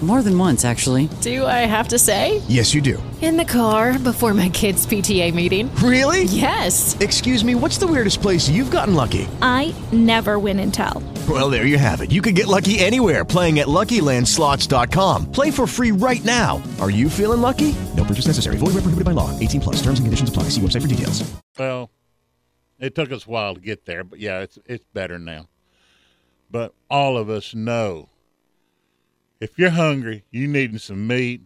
More than once, actually. Do I have to say? Yes, you do. In the car before my kids' PTA meeting. Really? Yes. Excuse me, what's the weirdest place you've gotten lucky? I never win and tell. Well, there you have it. You can get lucky anywhere playing at LuckyLandSlots.com. Play for free right now. Are you feeling lucky? No purchase necessary. Void where prohibited by law. 18 plus. Terms and conditions apply. See website for details. Well, it took us a while to get there, but yeah, it's it's better now. But all of us know if you're hungry, you needing some meat.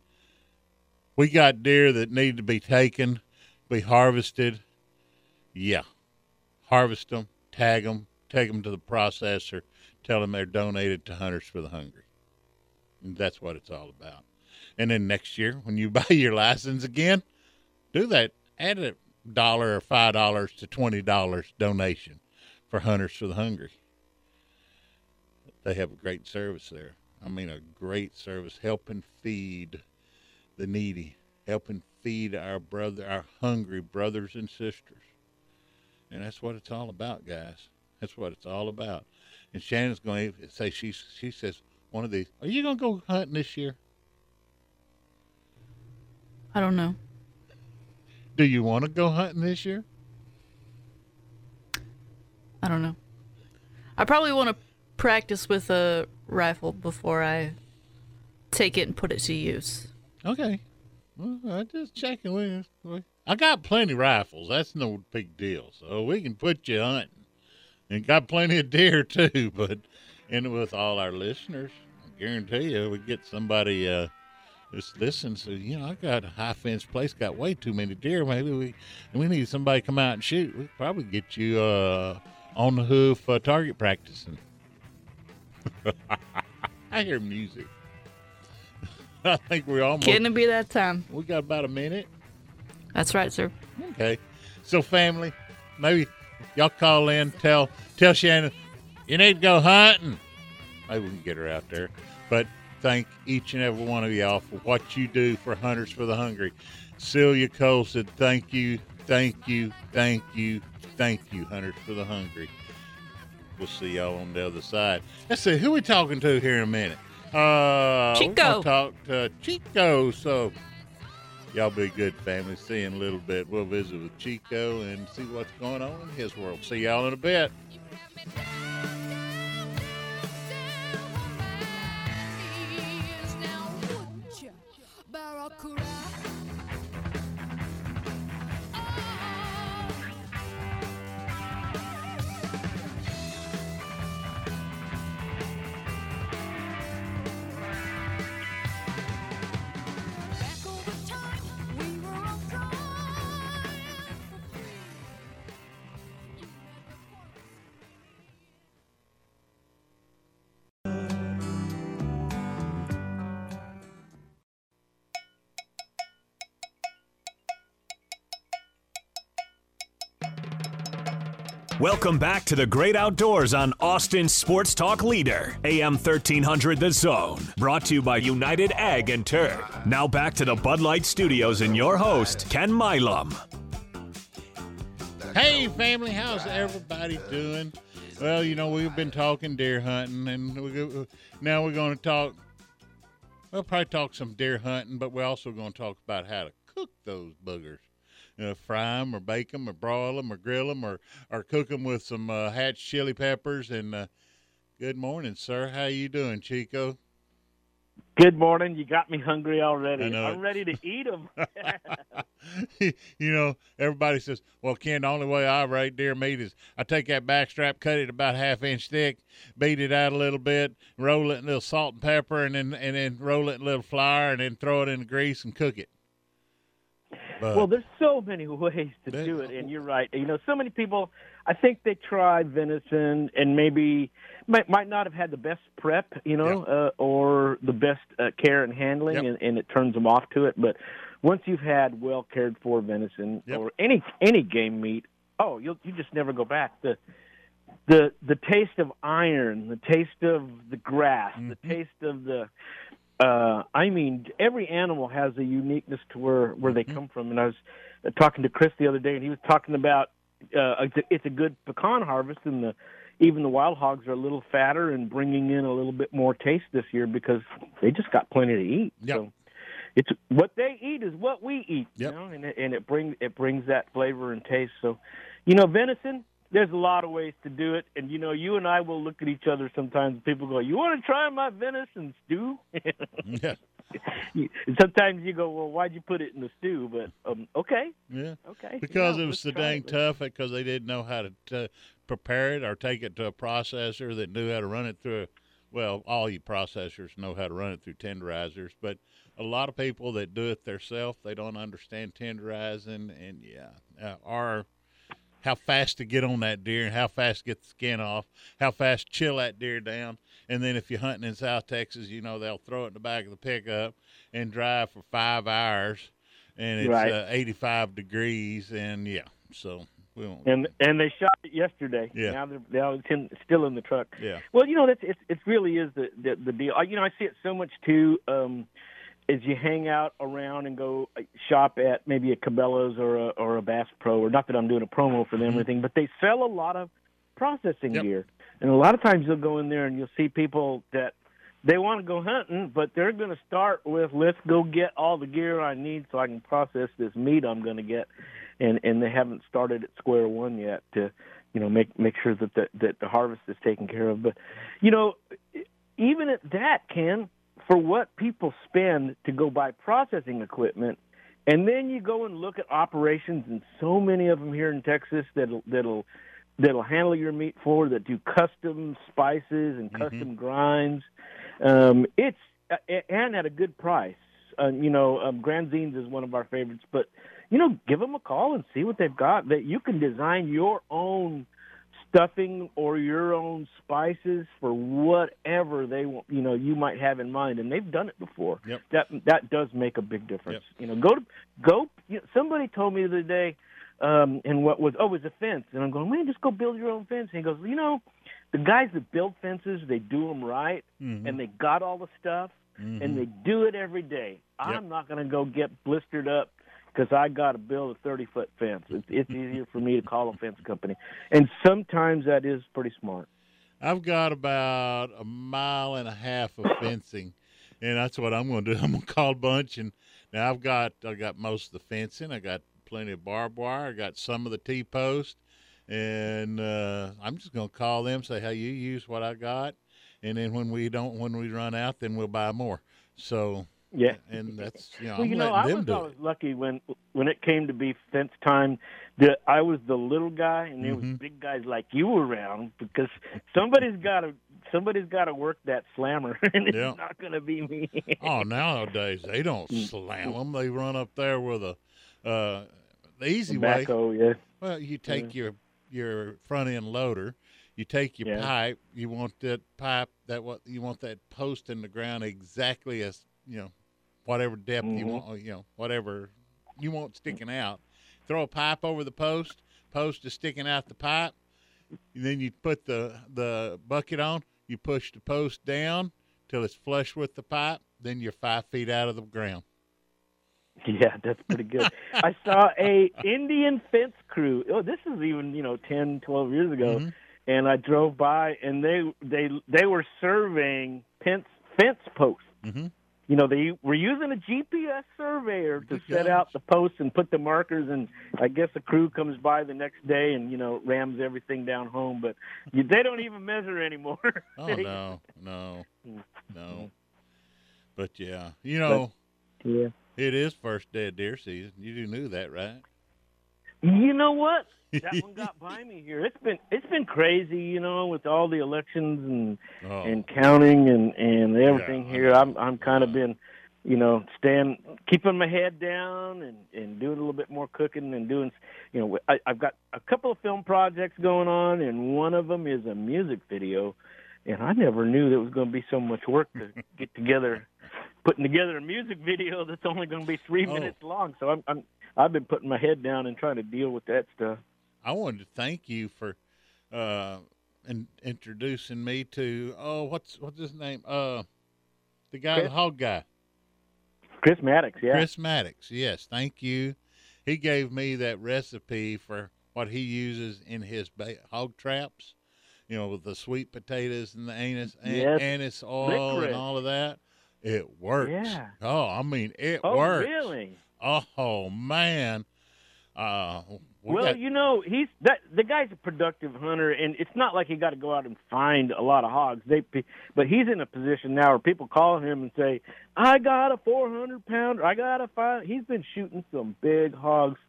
We got deer that need to be taken, be harvested. Yeah, harvest them, tag them, take them to the processor, tell them they're donated to Hunters for the Hungry. And that's what it's all about. And then next year, when you [LAUGHS] buy your license again, do that. Add a dollar or five dollars to twenty dollars donation for Hunters for the Hungry. They have a great service there. I mean, a great service, helping feed the needy, helping feed our brother, our hungry brothers and sisters. And that's what it's all about, guys. That's what it's all about. And Shannon's going to say she she says one of these. Are you going to go hunting this year? I don't know. Do you want to go hunting this year? I don't know. I probably want to practice with a rifle before I take it and put it to use. Okay. Well, I just checking with. I got plenty of rifles. That's no big deal. So we can put you hunting. And got plenty of deer [LAUGHS] too, but and with all our listeners, I guarantee you we get somebody uh just listen. So you know, I got a high fence place, got way too many deer. Maybe we we need somebody to come out and shoot. We probably get you uh on the hoof uh, target practicing. [LAUGHS] I hear music. [LAUGHS] I think we're almost Getting to be that time. We got about a minute. That's right, sir. Okay. So family, maybe y'all call in, tell tell Shannon, you need to go hunting. Maybe we can get her out there. But thank each and every one of y'all for what you do for Hunters for the Hungry. Celia Cole said, Thank you, thank you, thank you, thank you, Hunters for the Hungry. We'll see y'all on the other side. Let's see who we talking to here in a minute. Uh, Chico. talk to Chico. So y'all be good, family. See you in a little bit. We'll visit with Chico and see what's going on in his world. See y'all in a bit. Welcome back to the great outdoors on Austin Sports Talk Leader, AM 1300 The Zone. Brought to you by United Ag and Turf. Now back to the Bud Light Studios and your host, Ken Milam. Hey, family, how's everybody doing? Well, you know, we've been talking deer hunting, and we, now we're going to talk. We'll probably talk some deer hunting, but we're also going to talk about how to cook those boogers. You know, fry them, or bake them, or broil them, or grill them, or or cook them with some uh, hatch chili peppers. And uh, good morning, sir. How you doing, Chico? Good morning. You got me hungry already. I'm ready to eat them. [LAUGHS] you know, everybody says, "Well, Ken, the only way I rate deer meat is I take that backstrap, cut it about half inch thick, beat it out a little bit, roll it in a little salt and pepper, and then and then roll it in a little flour, and then throw it in the grease and cook it." But, well, there's so many ways to do it, and you're right. You know, so many people. I think they try venison and maybe might might not have had the best prep, you know, uh, or the best uh, care and handling, and, and it turns them off to it. But once you've had well cared for venison or any any game meat, oh, you'll you just never go back. The the the taste of iron, the taste of the grass, the taste of the uh I mean every animal has a uniqueness to where where they come from and I was uh, talking to Chris the other day and he was talking about uh it's a, it's a good pecan harvest and the even the wild hogs are a little fatter and bringing in a little bit more taste this year because they just got plenty to eat. So it's what they eat is what we eat, you know, and it, and it brings it brings that flavor and taste. So, you know, venison. There's a lot of ways to do it, and you know, you and I will look at each other sometimes. and People go, "You want to try my venison stew?" yeah. [LAUGHS] Sometimes you go, "Well, why'd you put it in the stew?" But um, okay, Yeah. okay, Because Yeah, it was so dang it. tough because they didn't know how to t- prepare it or take it to a processor that knew how to run it through. Well, all you processors know how to run it through tenderizers, but a lot of people that do it themselves, they don't understand tenderizing, and yeah, uh, or how fast to get on that deer and how fast to get the skin off, how fast chill that deer down. And then if you're hunting in South Texas, you know, they'll throw it in the back of the pickup and drive for five hours and it's Right. uh, 85 degrees. And yeah, so we won't. and and they shot it yesterday. Yeah. Now they're, they're in, still in the truck. Yeah. Well, you know, that's it's it really is the, the the deal. I- You know, I see it so much too. Um, as you hang out around and go uh, shop at maybe a Cabela's or a or a Bass Pro, or not that I'm doing a promo for them Mm-hmm. or anything, but they sell a lot of processing gear, and a lot of times you'll go in there and you'll see people that they want to go hunting, but they're going to start with let's go get all the gear I need so I can process this meat I'm going to get, and and they haven't started at square one yet to, you know, make make sure that the that the harvest is taken care of. But, you know, even at that, Ken, for what people spend to go buy processing equipment, and then you go and look at operations, and so many of them here in Texas that'll that'll that'll handle your meat for that do custom spices and custom grinds. Um, it's uh, and at a good price. Uh, you know, um, Granzin's is one of our favorites, but you know, give them a call and see what they've got. That you can design your own stuffing or your own spices for whatever they want. You know, you might have in mind, and they've done it before. Yep. That that does make a big difference. You know, go to go. You know, somebody told me the other day, um, and what was oh, it was a fence, and I'm going, man, just go build your own fence. And he goes, you know, the guys that build fences, they do them right, Mhm. and they got all the stuff, and Mhm. they do it every day. I'm not going to go get blistered up because I got to build a 30 foot fence. It's, it's easier for me to call a fence company, and sometimes that is pretty smart. I've got about a mile and a half of fencing, and that's what I'm going to do. [LAUGHS] I'm going to call a bunch, and now I've got I've got most of the fencing. I got plenty of barbed wire. I got some of the T post, and uh, I'm just going to call them, say, "Hey, you use what I got," and then when we don't, when we run out, then we'll buy more. So Yeah. and that's you know well, I'm you know, I them was do always it. lucky when when it came to be fence time. That I was the little guy, and there Mm-hmm. was big guys like you around because somebody's got to somebody's got to work that slammer, [LAUGHS] and it's Yeah. not going to be me. Oh, nowadays they don't Mm. slam them. They run up there with a uh, the easy Tobacco, way. yeah. Well, you take your your front end loader, you take your Yeah. pipe. You want that pipe that what you want that post in the ground exactly as you know, whatever depth you Mhm. want. You know, whatever you want sticking out. Throw a pipe over the post. Post is sticking out the pipe. And then you put the the bucket on. You push the post down till it's flush with the pipe. Then you're five feet out of the ground. [LAUGHS] Yeah, that's pretty good. I saw a Indian fence crew. Oh, this is even you know ten, twelve years ago, Mm-hmm. and I drove by, and they they they were surveying fence fence posts. Mm-hmm. You know, they were using a GPS surveyor to Good set gosh. out the posts and put the markers. And I guess a crew comes by the next day and you know rams everything down home. But you, they don't even measure anymore. [LAUGHS] Oh [LAUGHS] no, no, no. Mm-hmm. But yeah, you know, yeah. it is first day of deer season. You knew that, right? You know what? That one got by me here. It's been it's been crazy, you know, with all the elections and Oh. and counting and and everything Yeah, here. I'm I'm kind of been, you know, staying keeping my head down and and doing a little bit more cooking and doing, you know, I, I've got a couple of film projects going on, and one of them is a music video, and I never knew there was going to be so much work to [LAUGHS] get together. Putting together a music video that's only going to be three Oh. minutes long, so I'm, I'm I've been putting my head down and trying to deal with that stuff. I wanted to thank you for uh in, introducing me to oh what's what's his name uh the guy Chris? the hog guy Chris Maddox, yeah. Chris Maddox yes thank you he gave me that recipe for what he uses in his ba- hog traps you know with the sweet potatoes and the anise an- Yes. anise oil Licorice. and all of that it works Yeah. oh I mean it Oh, works really? oh man uh we well, got- you know, he's that the guy's a productive hunter, and it's not like he got to go out and find a lot of hogs. They, but he's in a position now where people call him and say, "I got a 400 pounder. I got a five. He's been shooting some big hogs.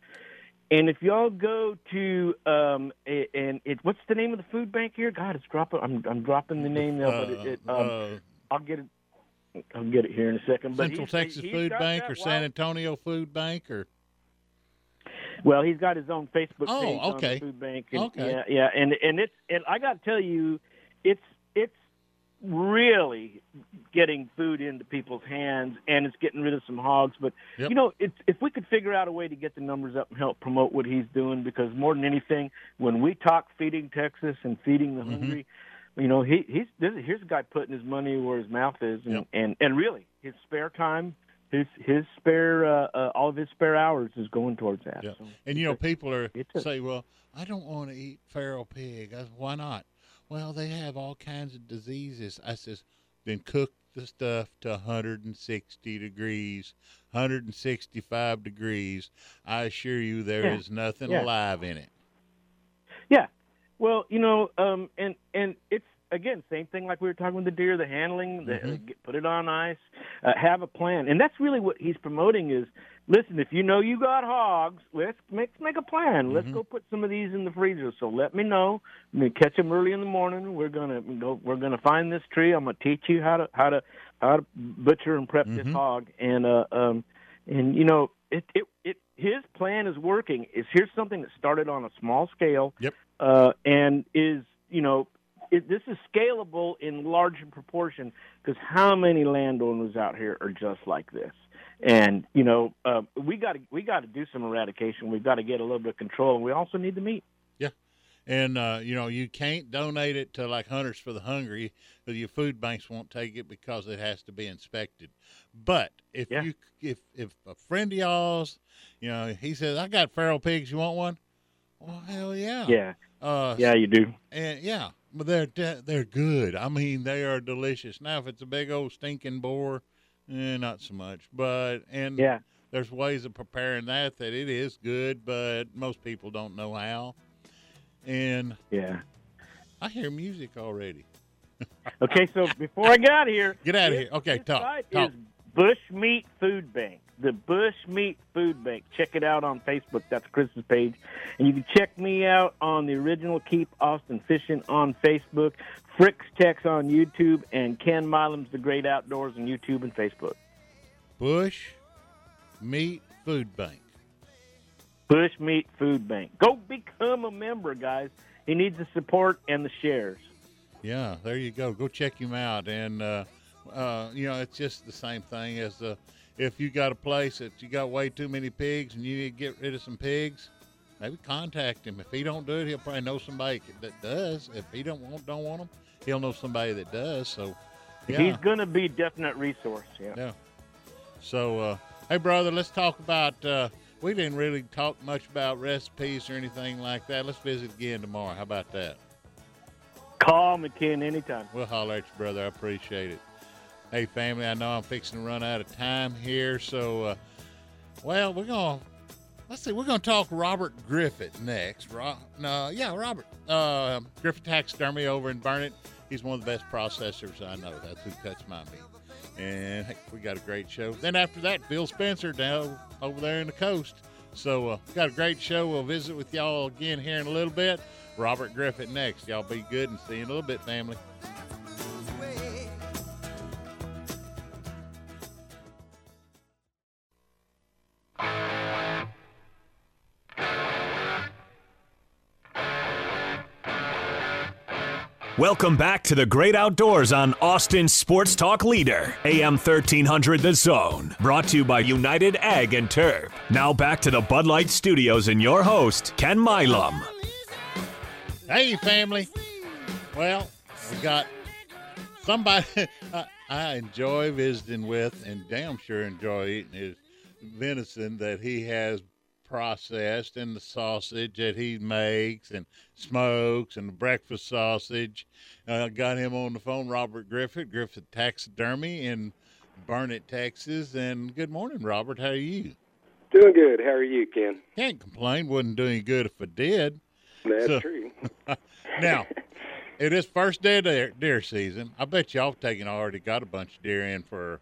And if y'all go to um and it what's the name of the food bank here? God, it's dropping. I'm I'm dropping the name now, but it, it um uh, I'll get it. I'll get it here in a second. But Central Texas he's Food Bank or San Antonio Food Bank or Well, he's got his own Facebook Oh, page on the food bank. And, Okay. Yeah, yeah, and and it's and I got to tell you, it's it's really getting food into people's hands, and it's getting rid of some hogs. But Yep. you know, it's if we could figure out a way to get the numbers up and help promote what he's doing, because more than anything, when we talk feeding Texas and feeding the Mhm. hungry. You know, he he's this, here's a guy putting his money where his mouth is, and Yep. and, and really his spare time, his his spare uh, uh, all of his spare hours is going towards that. Yeah. So And you know, people are a- say, "Well, I don't want to eat feral pig." I said, Why not? Well, they have all kinds of diseases. I says, then cook the stuff to 160 degrees, 165 degrees. I assure you, there is Yeah. nothing Yeah. alive in it. Yeah. Well, you know, um, and and it's again same thing like we were talking with the deer, the handling, the, Mhm. get, put it on ice, uh, have a plan, and that's really what he's promoting is. Listen, if you know you got hogs, let's make make a plan. Let's Mhm. go put some of these in the freezer. So let me know. I'm gonna catch them early in the morning. We're gonna go. We're gonna find this tree. I'm gonna teach you how to how to how to butcher and prep this Mhm. hog. And uh, um, and you know, it it it his plan is working. Is here's something that started on a small scale Yep. uh, and is you know it, this is scalable in larger proportion because how many landowners out here are just like this and you know uh, we got to we got to do some eradication we've got to get a little bit of control and we also need the meat Yeah. And uh, you know, you can't donate it to like Hunters for the Hungry, but your food banks won't take it because it has to be inspected. But if Yeah. you if if a friend of y'all's, you know, he says, I got feral pigs, you want one? Well hell yeah. yeah Uh yeah you do and yeah, but they're they're good. I mean, they are delicious. Now, if it's a big old stinking boar, eh, not so much. But and Yeah. there's ways of preparing that that it is good, but most people don't know how. And Yeah. I hear music already. Okay, so before I get out of here, Get out of here. Okay, talk, talk. Is Bush Meat Food Bank. The Bush Meat Food Bank. Check it out on Facebook. That's Chris's page, and you can check me out on the original Keep Austin Fishing on Facebook, Fricks Tex on YouTube, and Ken Milam's The Great Outdoors on YouTube and Facebook. Bush Meat Food Bank. Bush Meat Food Bank. Go become a member, guys. He needs the support and the shares. Yeah, there you go. Go check him out. And, uh, uh, you know, it's just the same thing as uh, if you got a place that you got way too many pigs and you need to get rid of some pigs, maybe contact him. If he don't do it, he'll probably know somebody that does. If he don't want, don't want them, he'll know somebody that does. So, yeah. He's going to be definite resource. Yeah. Yeah. So, uh, hey, brother, let's talk about. Uh, we didn't really talk much about recipes or anything like that. Let's visit again tomorrow. How about that? Call McKen anytime. We'll holler at you, brother. I appreciate it. Hey, family, I know I'm fixing to run out of time here, so uh, well, we're gonna let's see, we're gonna talk Robert Griffith next. Ro- no, yeah, Robert uh, Griffith Taxidermy over in Burnet. He's one of the best processors I know. That's who cuts my meat. And hey, we got a great show. Then after that, Bill Spencer down over there in the coast. So uh, got a great show. We'll visit with y'all again here in a little bit. Robert Griffith next. Y'all be good and see you in a little bit, family. Welcome back to the great outdoors on Austin Sports Talk Leader, AM 1300 The Zone. Brought to you by United Ag and Turf. Now back to the Bud Light Studios and your host, Ken Milam. Hey, family. Well, we got somebody [LAUGHS] I, I enjoy visiting with, and damn sure enjoy eating his venison that he has processed, and the sausage that he makes and smokes, and the breakfast sausage. Uh, got him on the phone, Robert Griffith, Griffith Taxidermy in Burnet, Texas. And good morning, Robert. How are you? Doing good. How are you, Ken? Can't complain. Wouldn't do any good if I did. That's So- true. [LAUGHS] now, it is first day of deer, deer season. I bet y'all taking already got a bunch of deer in for.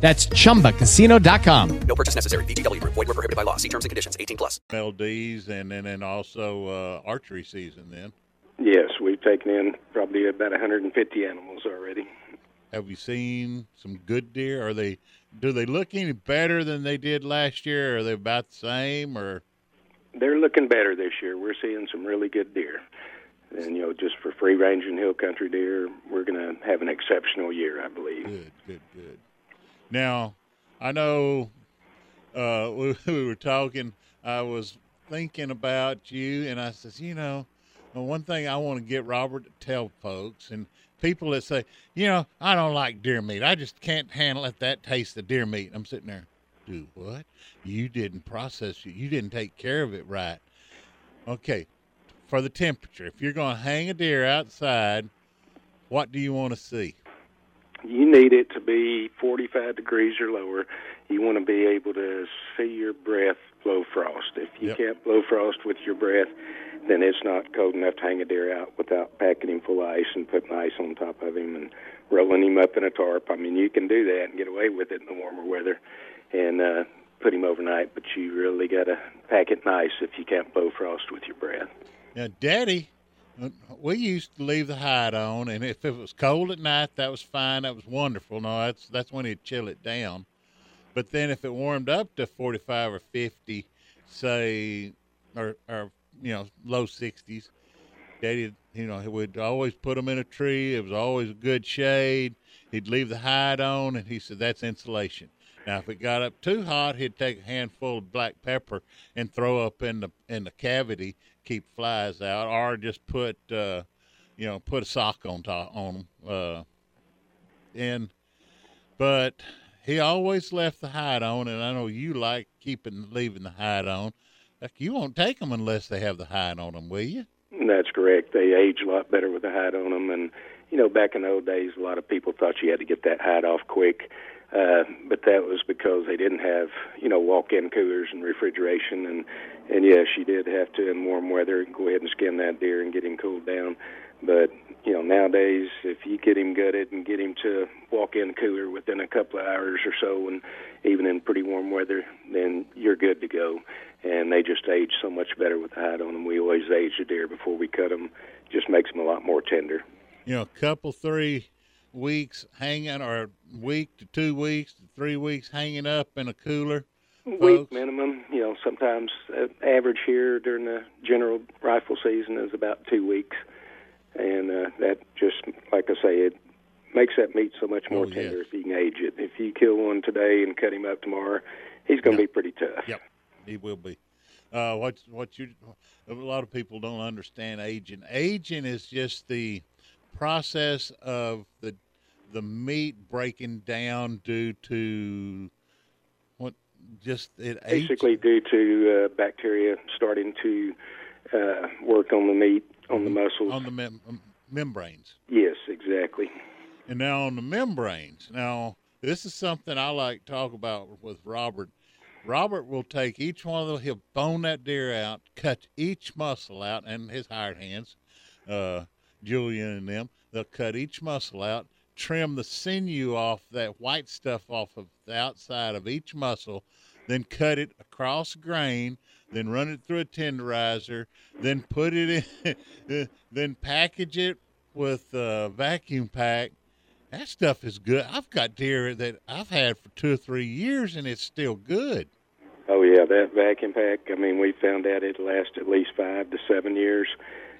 That's chumbacasino.com. No purchase necessary. VGW Group. Void were prohibited by law. See terms and conditions. 18 plus. LDs, and then and also uh, archery season. Then Yes, we've taken in probably about 150 animals already. have you seen some good deer? Are they do they look any better than they did last year? Are they about the same or? They're looking better this year. We're seeing some really good deer. And, you know, just for free range and hill country deer, we're going to have an exceptional year, I believe. Good, good, good. Now, I know uh, [LAUGHS] we, we were talking. I was thinking about you, and I says, you know, one thing I want to get Robert to tell folks and people that say, you know, I don't like deer meat. I just can't handle it. That taste of deer meat. I'm sitting there. Do what? You didn't process it. You didn't take care of it right. Okay, for the temperature. If you're going to hang a deer outside, what do you want to see? You need it to be 45 degrees or lower. You want to be able to see your breath blow frost. If you Yep. can't blow frost with your breath, then it's not cold enough to hang a deer out without packing him full of ice and putting ice on top of him and rolling him up in a tarp. I mean, you can do that and get away with it in the warmer weather and uh, put him overnight, but you really got to pack it nice if you can't blow frost with your breath. Now, Daddy, we used to leave the hide on, and if it was cold at night, that was fine. That was wonderful. No, that's that's when he'd chill it down. But then if it warmed up to forty-five or fifty, say, or or you know, low sixties, Daddy, you know, he would always put them in a tree. It was always a good shade. he'd leave the hide on, and he said that's insulation. Now, if it got up too hot, he'd take a handful of black pepper and throw up in the in the cavity, keep flies out, or just put uh, you know put a sock on top on them. Uh, and but he always left the hide on, and I know you like keeping leaving the hide on. Like you won't take them unless they have the hide on them, will you? That's correct. They age a lot better with the hide on them, and you know, back in the old days, a lot of people thought you had to get that hide off quick. Uh, but that was because they didn't have, you know, walk-in coolers and refrigeration, and and yes, she did have to in warm weather go ahead and skin that deer and get him cooled down. But you know, nowadays, if you get him gutted and get him to walk-in cooler within a couple of hours or so, and even in pretty warm weather, then you're good to go. And they just age so much better with the hide on them. We always age the deer before we cut them. Just makes them a lot more tender. You know, a couple three weeks hanging, or week to two weeks to three weeks hanging up in a cooler. Week minimum. You know, sometimes uh, average here during the general rifle season is about two weeks, and uh, that just like I say, it makes that meat so much more Oh, tender yes. if you can age it. If you kill one today and cut him up tomorrow, he's going to be pretty tough. Yep, he will be. Uh, what what you a lot of people don't understand aging. Aging is just the process of the the meat breaking down due to what just it. Basically, due to uh, bacteria starting to uh, work on the meat, on the muscles. Mm-hmm. on the mem- um, membranes. yes, exactly. And now on the membranes. Now this is something I like to talk about with Robert. Robert will take each one of them. He'll bone that deer out, cut each muscle out, and his hired hands, uh, Julian and them. They'll cut each muscle out, trim the sinew off that white stuff off of the outside of each muscle, then cut it across grain, then run it through a tenderizer, then put it in, [LAUGHS] eh, then package it with a vacuum pack. That stuff is good. I've got deer that I've had for two or three years, and it's still good. Oh yeah, that vacuum pack. I mean, we found out it lasts at least five to seven years,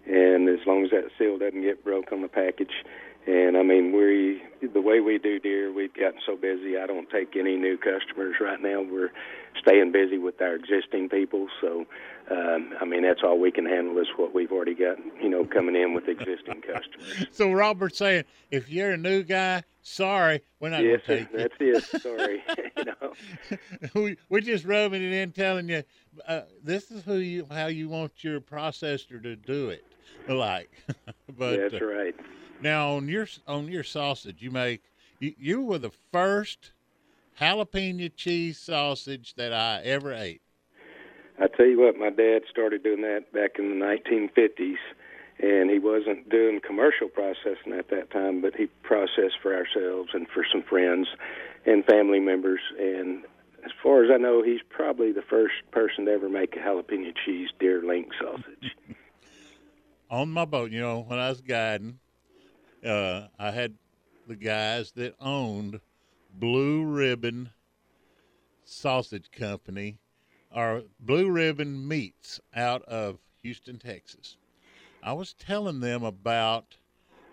and as long as that seal doesn't get broke on the package. And I mean, we the way we do deer, we've gotten so busy. I don't take any new customers right now. We're staying busy with our existing people. So, um, I mean, that's all we can handle is what we've already got. You know, coming in with existing customers. [LAUGHS] So Robert's saying, if you're a new guy, sorry, we're not yes, going to take that's it. Sorry, [LAUGHS] you know. [LAUGHS] we, we're just rubbing it in, telling you uh, this is who you how you want your processor to do it, like. but that's uh, right. Now on your on your sausage, you make you, you were the first jalapeno cheese sausage that I ever ate. I tell you what, my dad started doing that back in the 1950s, and he wasn't doing commercial processing at that time, but he processed for ourselves and for some friends and family members. And as far as I know, he's probably the first person to ever make a jalapeno cheese deer link sausage. [LAUGHS] on my boat, you know, when I was guiding, uh, I had the guys that owned Blue Ribbon Sausage Company or Blue Ribbon Meats out of Houston, Texas. I was telling them about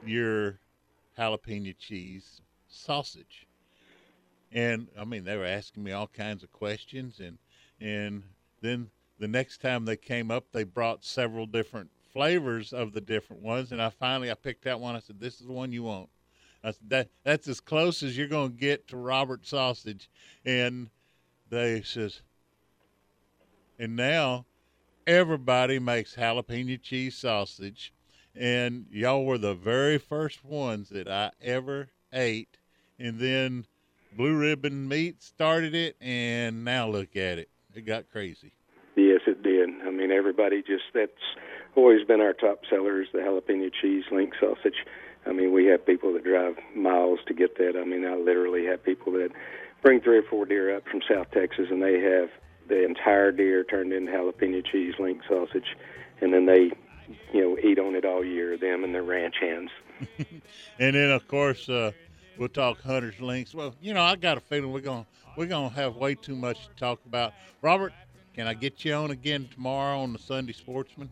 your jalapeno cheese sausage. And I mean, they were asking me all kinds of questions, and and then the next time they came up, they brought several different flavors of the different ones, and I finally I picked that one. I said, "This is the one you want." I said, "That that's as close as you're going to get to Robert sausage," and they says, and now everybody makes jalapeno cheese sausage, and y'all were the very first ones that I ever ate, and then Blue Ribbon Meat started it, and now look at it. It got crazy. Yes, it did. I mean, everybody just that's always been our top sellers, the jalapeno cheese link sausage. I mean, we have people that drive miles to get that. I mean, I literally have people that bring three or four deer up from South Texas, and they have the entire deer turned into jalapeno cheese link sausage, and then they, you know, eat on it all year. Them and their ranch hands. [LAUGHS] And then of course uh, we'll talk hunters links. Well, you know, I got a feeling we're gonna we're gonna have way too much to talk about. Robert, can I get you on again tomorrow on the Sunday Sportsman?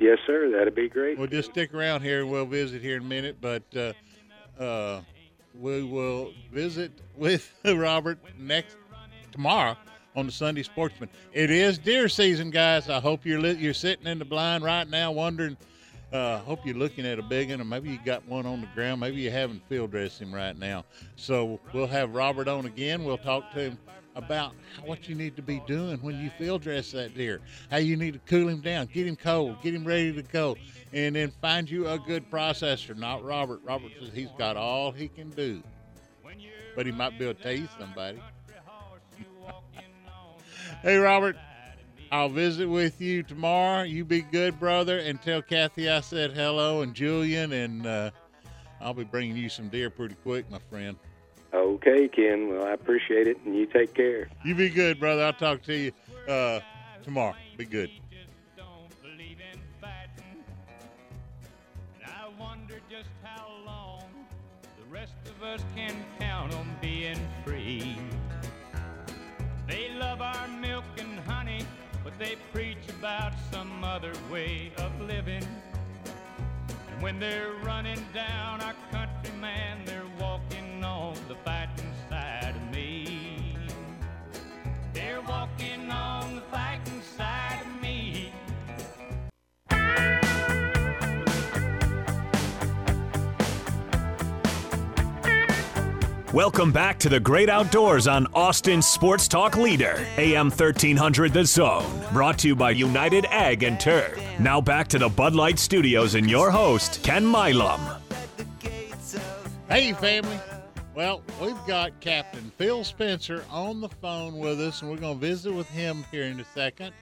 Yes, sir. That'd be great. We'll just stick around here and we'll visit here in a minute. But uh, uh, we will visit with [LAUGHS] Robert next tomorrow on the Sunday Sportsman. It is deer season, guys. I hope you're li- you're sitting in the blind right now, wondering. Uh, hope you're looking at a big one, or maybe you got one on the ground. Maybe you haven't field dressed him right now. So we'll have Robert on again. We'll talk to him about what you need to be doing when you field dress that deer, how you need to cool him down, get him cold, get him ready to go, and then find you a good processor. Not Robert. Robert says he's got all he can do, but he might be able to tell you somebody. [LAUGHS] hey, Robert. I'll visit with you tomorrow. You be good, brother, and tell Kathy I said hello and Julian, and uh, I'll be bringing you some deer pretty quick, my friend. Okay, Ken. Well, I appreciate it, and you take care. You be good, brother. I'll talk to you uh, tomorrow. Be good. I wonder just how long the rest of us can count on being free. They love our milk and honey, but they preach about some other way of living. When they're running down our country, man, they're walking on the fighting side of me. They're walking on the fighting side of me. Welcome back to the great outdoors on Austin Sports Talk Leader, AM 1300 The Zone. Brought to you by United Ag and Turf. Now back to the Bud Light Studios and your host, Ken Milam. Hey, family. Well, we've got Captain Phil Spencer on the phone with us, and we're going to visit with him here in a second.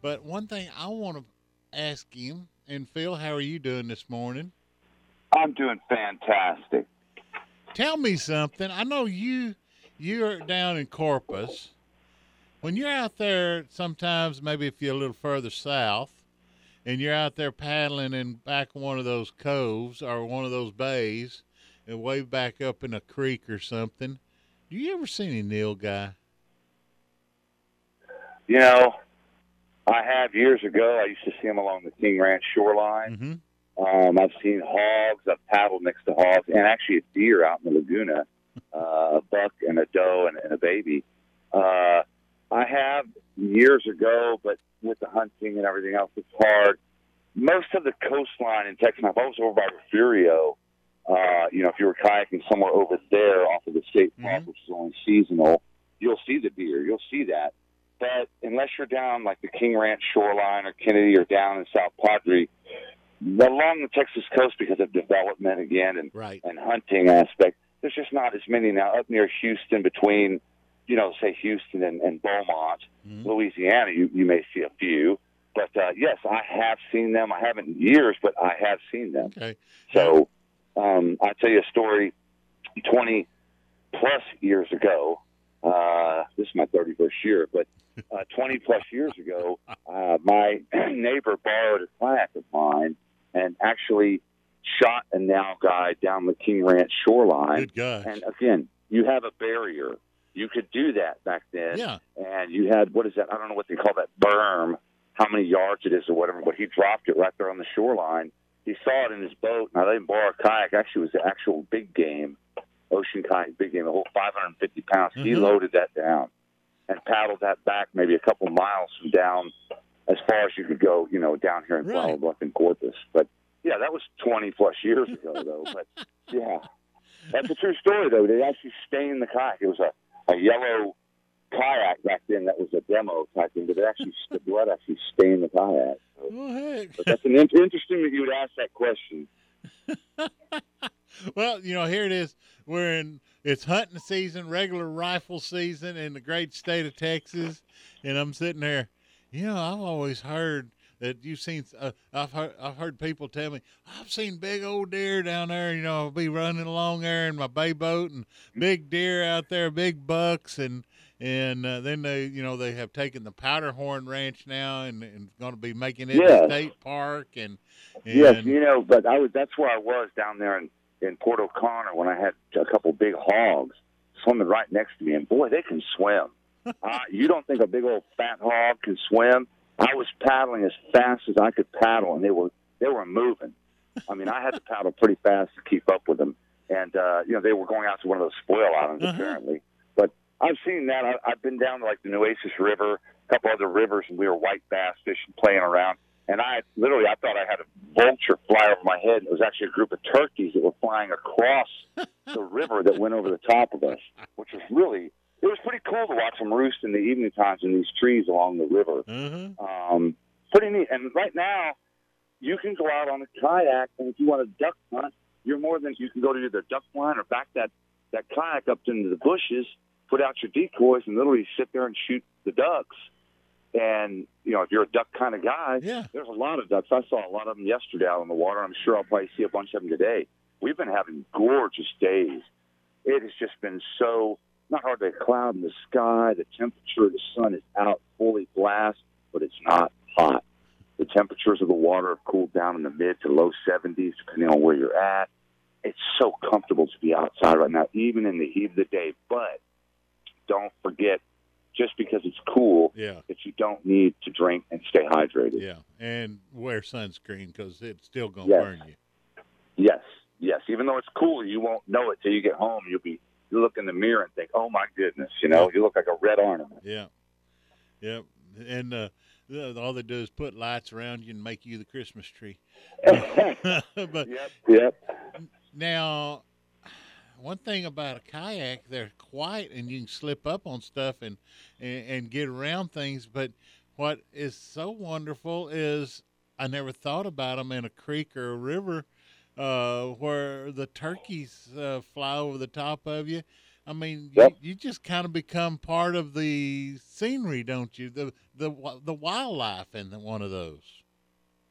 But one thing I want to ask him, and Phil, how are you doing this morning? I'm doing fantastic. Tell me something. I know you you're down in Corpus. When you're out there, sometimes maybe if you're a little further south, and you're out there paddling in back one of those coves or one of those bays, and way back up in a creek or something, do you ever see any nilgai? You know, I have years ago. I used to see them along the King Ranch shoreline. Mm-hmm. Um, I've seen hogs. I've paddled next to hogs, and actually a deer out in the Laguna, uh, a buck and a doe and, and a baby. Uh, I have years ago, but with the hunting and everything else, it's hard. Most of the coastline in Texas, if I was over by Refugio, uh, you know, if you were kayaking somewhere over there off of the state park, which is only seasonal, you'll see the deer. You'll see that. But unless you're down like the King Ranch shoreline or Kenedy or down in South Padre, along the Texas coast because of development again and right. and hunting aspect, there's just not as many now up near Houston between, you know, say Houston and, and Beaumont, Louisiana. You you may see a few, but uh, yes, I have seen them. I haven't in years, but I have seen them. Okay. So um, I'll tell you a story. Twenty plus years ago, uh, this is my 31st year, but uh, 20 plus years ago, [LAUGHS] uh, my [CLEARS THROAT] neighbor borrowed a kayak of mine and actually shot a nilgai down the King Ranch shoreline. Good gosh. And again, you have a barrier. You could do that back then. Yeah. And you had, what is that? I don't know what they call that berm, how many yards it is or whatever, but he dropped it right there on the shoreline. He saw it in his boat. Now, they didn't borrow a kayak. Actually, it was the actual big game, ocean kayak, big game, the whole 550 pounds. He Mhm. loaded that down and paddled that back maybe a couple miles from down as far as you could go, you know, down here in Right. Flower Bluff and Corpus. But yeah, that was 20 plus years ago, though. But [LAUGHS] yeah, that's a true story, though. They actually stained the kayak. It was a, a yellow kayak back then that was a demo type thing, but it actually, the blood actually stained the kayak. So, Oh, heck. but that's an in- interesting that you would ask that question. [LAUGHS] Well, you know, here it is. We're in it's hunting season, regular rifle season in the great state of Texas, and I'm sitting there. You know, I've always heard that you've seen. Uh, I've heard I've heard people tell me I've seen big old deer down there. You know, I'll be running along there in my bay boat and big deer out there, big bucks, and and uh, then they you know they have taken the Powderhorn Ranch now and and going to be making it Yes. a state park and. and Yes, you know, but I was that's where I was down there in, in Port O'Connor when I had a couple big hogs swimming right next to me, and boy, they can swim. Uh, you don't think a big old fat hog can swim? I was paddling as fast as I could paddle, and they were they were moving. I mean, I had to paddle pretty fast to keep up with them. and uh, you know they were going out to one of those spoil islands Uh-huh. apparently. But I've seen that. I, I've been down to like the Nueces River, a couple other rivers, and we were white bass fishing, playing around. And I literally, I thought I had a vulture fly over my head. It was actually a group of turkeys that were flying across [LAUGHS] the river that went over the top of us, which was really, it was pretty cool to watch them roost in the evening times in these trees along the river. Um, pretty neat. And right now, you can go out on a kayak, and if you want to duck hunt, you're more than you can go to either duck blind or back that that kayak up into the bushes, put out your decoys, and literally sit there and shoot the ducks. And you know, if you're a duck kind of guy, yeah. there's a lot of ducks. I saw a lot of them yesterday out on the water. I'm sure I'll probably see a bunch of them today. We've been having gorgeous days. It has just been so not hardly a cloud in the sky. The temperature of the sun is out fully blast, but it's not hot. The temperatures of the water have cooled down in the mid to low 70s, depending on where you're at. It's so comfortable to be outside right now, even in the heat of the day. But don't forget, just because it's cool, Yeah. that you don't need to drink and stay hydrated. Yeah, and wear sunscreen because it's still gonna Yes. burn you. Yes, yes. Even though it's cool, you won't know it till you get home. You'll be you look in the mirror and think, "Oh my goodness," you know, you look like a red ornament. Yeah, yeah, And uh, all they do is put lights around you and make you the Christmas tree. [LAUGHS] [LAUGHS] but yep, yep. Now, one thing about a kayak, they're quiet and you can slip up on stuff and, and and get around things. But what is so wonderful is I never thought about them in a creek or a river uh, where the turkeys uh, fly over the top of you. I mean, Yep. you, you just kind of become part of the scenery, don't you? The the the wildlife in the, one of those.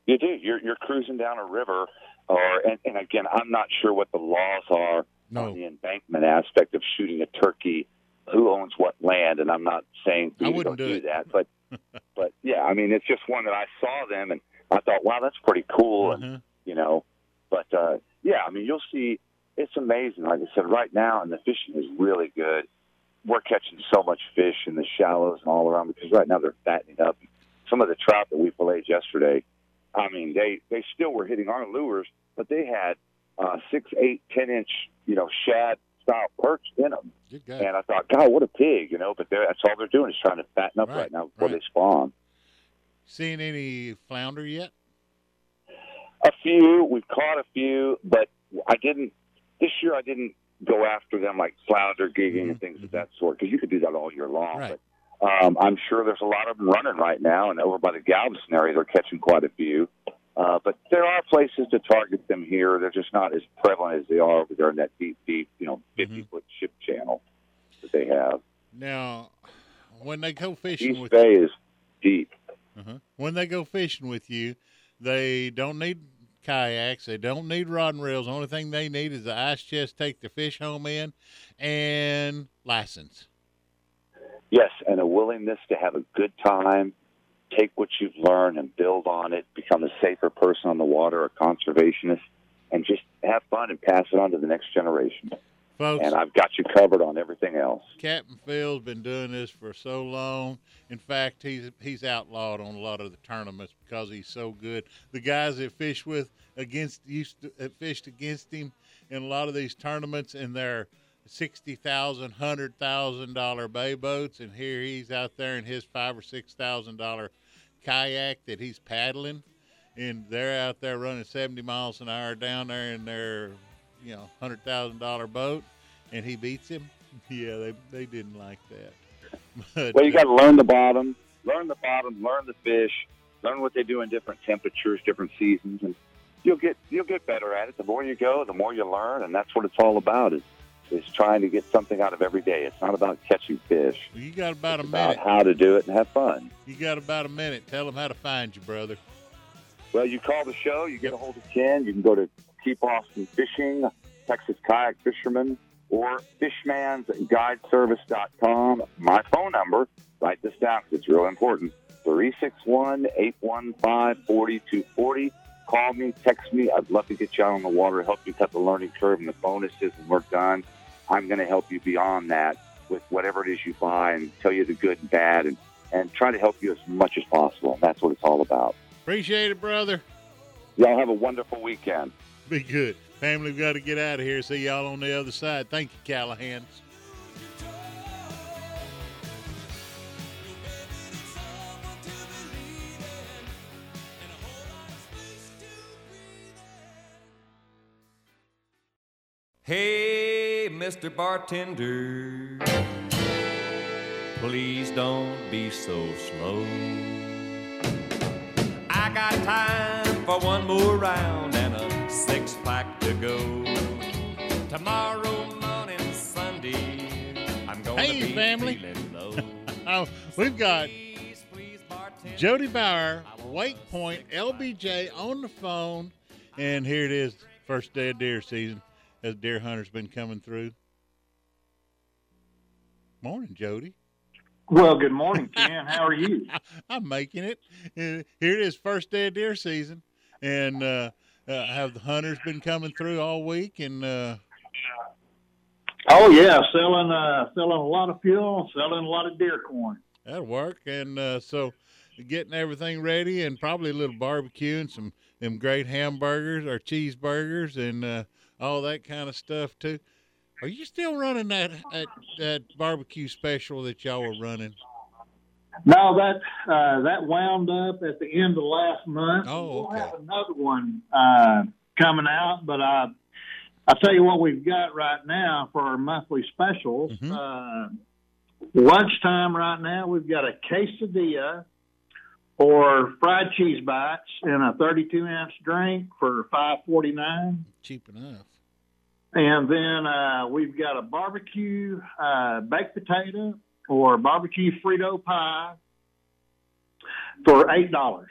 You do. You're you're cruising down a river, or and, and again, I'm not sure what the laws are on the embankment aspect of shooting a turkey. Who owns what land? And I'm not saying I wouldn't don't do do, that, but [LAUGHS] but yeah, I mean, it's just one that I saw them and I thought, wow, that's pretty cool, Mm-hmm. and you know, but uh, yeah, I mean, you'll see. It's amazing. Like I said, right now, and the fishing is really good. We're catching so much fish in the shallows and all around because right now they're fattening up. Some of the trout that we filleted yesterday, I mean, they they still were hitting our lures, but they had uh, six, eight, ten inch, you know, shad style perch in them. And I thought, God, what a pig, you know. But that's all they're doing is trying to fatten up right, Right, now before right. they spawn. Seeing any flounder yet? Few, we've caught a few, but I didn't. This year, I didn't go after them like flounder gigging and things of that sort because you could do that all year long. But um, I'm sure there's a lot of them running right now, and over by the Galveston area, they're catching quite a few. Uh, but there are places to target them here. They're just not as prevalent as they are over there in that deep, deep, you know, 50 foot ship channel that they have. Now, when they go fishing East with Bay is deep. uh when they go fishing with you, they don't need kayaks. They don't need rod and reels. The only thing they need is the ice chest, take the fish home in, and license. Yes, and a willingness to have a good time, take what you've learned and build on it, become a safer person on the water, a conservationist, and just have fun and pass it on to the next generation. Folks, And I've got you covered on everything else. Captain Phil's been doing this for so long. In fact, he's he's outlawed on a lot of the tournaments because he's so good. The guys that fish with against used to that fished against him in a lot of these tournaments and in their sixty thousand, hundred thousand dollar bay boats, and here he's out there in his five or six thousand dollar kayak that he's paddling, and they're out there running seventy miles an hour down there in their you know hundred thousand dollar boat, and he beats him. [LAUGHS] Yeah, they they didn't like that. But, Well, you got to learn the bottom, learn the bottom, learn the fish, learn what they do in different temperatures, different seasons, and you'll get you'll get better at it. The more you go, the more you learn, and that's what it's all about. Is is trying to get something out of every day. It's not about catching fish. you got about a About minute. how to do it and have fun. You got about a minute. Tell them how to find you, brother. Well, you call the show, you get a hold of Ken. You can go to Keep Austin Fishing, Texas Kayak Fisherman, or fishmansguideservice.com. My phone number, write this down 'cause it's real important 361 815 4240. Call me, text me. I'd love to get you out on the water, help you cut the learning curve and the bonuses and we're done. I'm going to help you beyond that with whatever it is you buy and tell you the good and bad and, and try to help you as much as possible. And that's what it's all about. Appreciate it, brother. Y'all have a wonderful weekend. Be good. Family, we've got to get out of here. See y'all on the other side. Thank you, Callahan. Hey, Mr. Bartender, please don't be so slow. I got time for one more round and a six to go. Tomorrow morning, Sunday, I'm gonna Hey, be family. feeling [LAUGHS] low. Oh, we've got Jody Bauer, Wake Point, LBJ on the phone, and here it is, first day of deer season, as deer hunters been coming through. Morning, Jody. Well, good morning, Ken. How are you? [LAUGHS] I'm making it. Uh, Here it is, first day of deer season, and uh, uh, have the hunters been coming through all week? And uh, Oh yeah, selling uh selling a lot of fuel, selling a lot of deer corn. That'll work. And uh, so getting everything ready and probably a little barbecue and some them great hamburgers or cheeseburgers and uh, all that kind of stuff too. Are you still running that, that that barbecue special that y'all were running? No, that uh that wound up at the end of last month. Oh, We'll have another one uh coming out, but uh I'll tell you what we've got right now for our monthly specials. Uh lunchtime right now we've got a quesadilla or fried cheese bites and a 32 ounce drink for 549 Cheap enough. and then uh, we've got a barbecue uh, baked potato or barbecue Frito pie for eight dollars.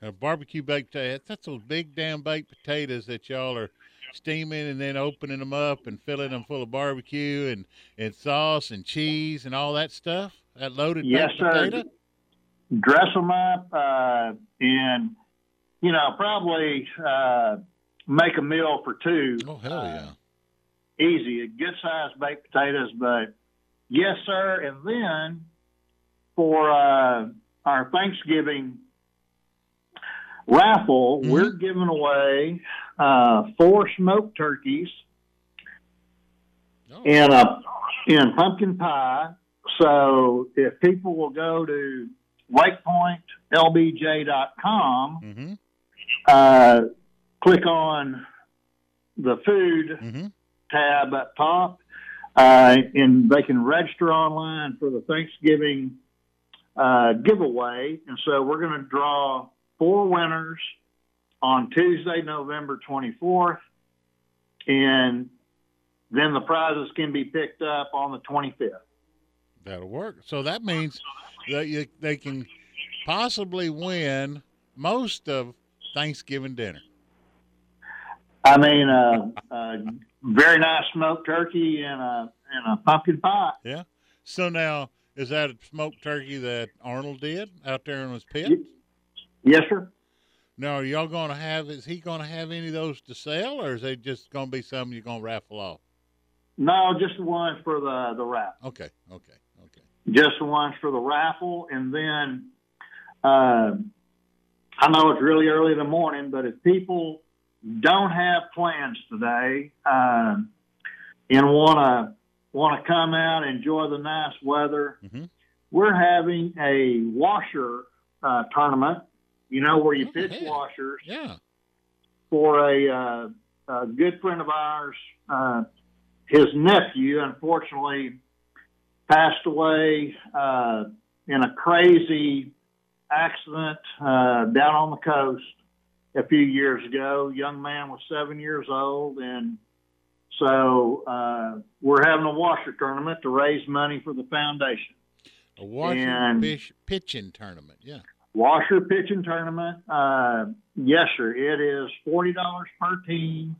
A barbecue baked potato. That's those big damn baked potatoes that y'all are steaming and then opening them up and filling them full of barbecue and, and sauce and cheese and all that stuff. That loaded Yes, baked sir. potato. Dress them up uh, and you know probably uh, make a meal for two. Oh hell yeah! easy, good sized baked potatoes, but yes, sir. And then for uh, our Thanksgiving raffle, we're giving away uh, four smoked turkeys and a in pumpkin pie. So if people will go to wakepointlbj.com, Mm-hmm. uh, click on the food Mm-hmm. tab up top, uh, and they can register online for the Thanksgiving uh, giveaway. And so we're going to draw four winners on Tuesday, November 24th, and then the prizes can be picked up on the 25th. That'll work. So that means that you, they can possibly win most of Thanksgiving dinner. I mean, uh, uh, very nice smoked turkey and a and a pumpkin pie. Yeah. So now, is that a smoked turkey that Arnold did out there in his pit? Yes, sir. Now, are y'all going to have? Is he going to have any of those to sell, or is it just going to be something you're going to raffle off? No, just the ones for the the raffle. Okay, okay. Okay. Just the ones for the raffle, and then uh, I know it's really early in the morning, but if people don't have plans today uh, and want to want to come out enjoy the nice weather, we're having a washer uh, tournament. You know where you pitch washers. Yeah. For a, uh, a good friend of ours, uh, his nephew, unfortunately, passed away uh, in a crazy accident uh, down on the coast a few years ago. Young man was seven years old, and so uh, we're having a washer tournament to raise money for the foundation. A washer And- fish pitching tournament. Yeah. Washer pitching tournament. Uh, yes, sir. It is forty dollars per team.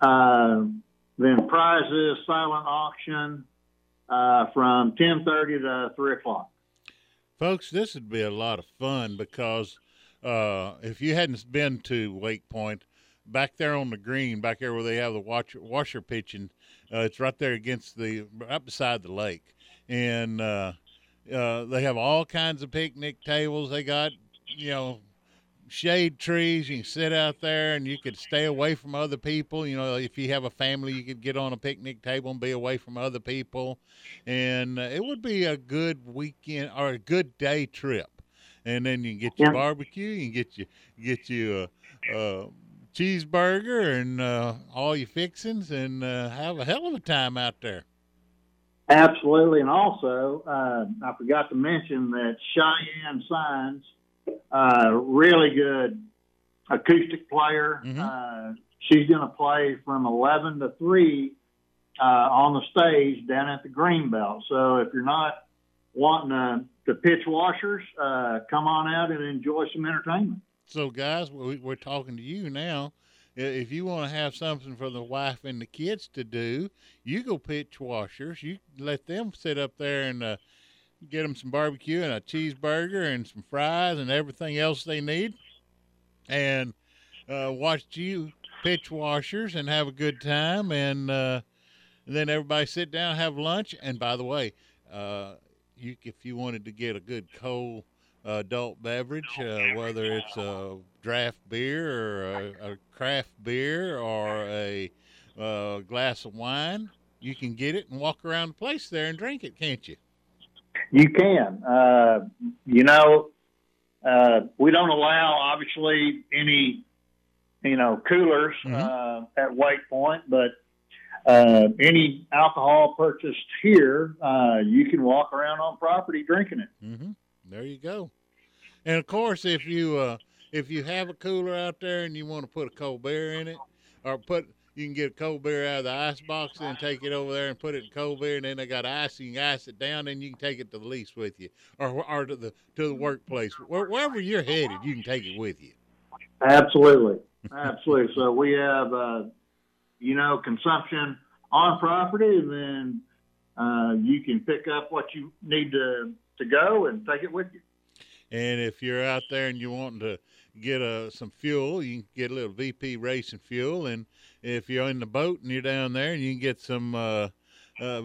Uh, then prizes, silent auction uh, from ten thirty to three o'clock. Folks, this would be a lot of fun because uh, if you hadn't been to Wake Point, back there on the green, back there where they have the washer, washer pitching, uh, it's right there against the, right beside the lake. And uh, uh, they have all kinds of picnic tables. They got, you know, shade trees. You can sit out there and you could stay away from other people. You know, if you have a family, you could get on a picnic table and be away from other people. And uh, it would be a good weekend or a good day trip. And then you can get your Yeah. barbecue, you can get you get you a, a cheeseburger and uh, all your fixings, and uh, have a hell of a time out there. Absolutely, and also uh, I forgot to mention that Cheyenne Signs, uh, really good acoustic player. Uh, she's going to play from eleven to three uh, on the stage down at the Greenbelt. So if you're not wanting to pitch washers, uh, come on out and enjoy some entertainment. So, guys, we, we're talking to you now. If you want to have something for the wife and the kids to do, you go pitch washers. You let them sit up there and uh, get them some barbecue and a cheeseburger and some fries and everything else they need, and uh, watch you pitch washers and have a good time. And, uh, and then everybody sit down, have lunch. And by the way, uh, you if you wanted to get a good cold uh, adult beverage, uh, whether it's a draft beer or a, a craft beer or a uh, glass of wine, you can get it and walk around the place there and drink it, can't you? You can. Uh, you know, uh, we don't allow obviously any, you know, coolers uh, at Wake Point, but uh, any alcohol purchased here, uh, you can walk around on property drinking it. Mm-hmm. There you go. And of course, if you uh, if you have a cooler out there and you want to put a cold beer in it, or put you can get a cold beer out of the ice box and take it over there and put it in cold beer, and then they got ice. You can ice it down, and you can take it to the lease with you, or or to the to the workplace, Where, wherever you're headed, you can take it with you. Absolutely, absolutely. So we have, uh, you know, consumption on property, and then uh, you can pick up what you need to to go and take it with you. And if you're out there and you're wanting to get uh, some fuel, you can get a little VP racing fuel. And if you're in the boat and you're down there, and you can get some uh, uh,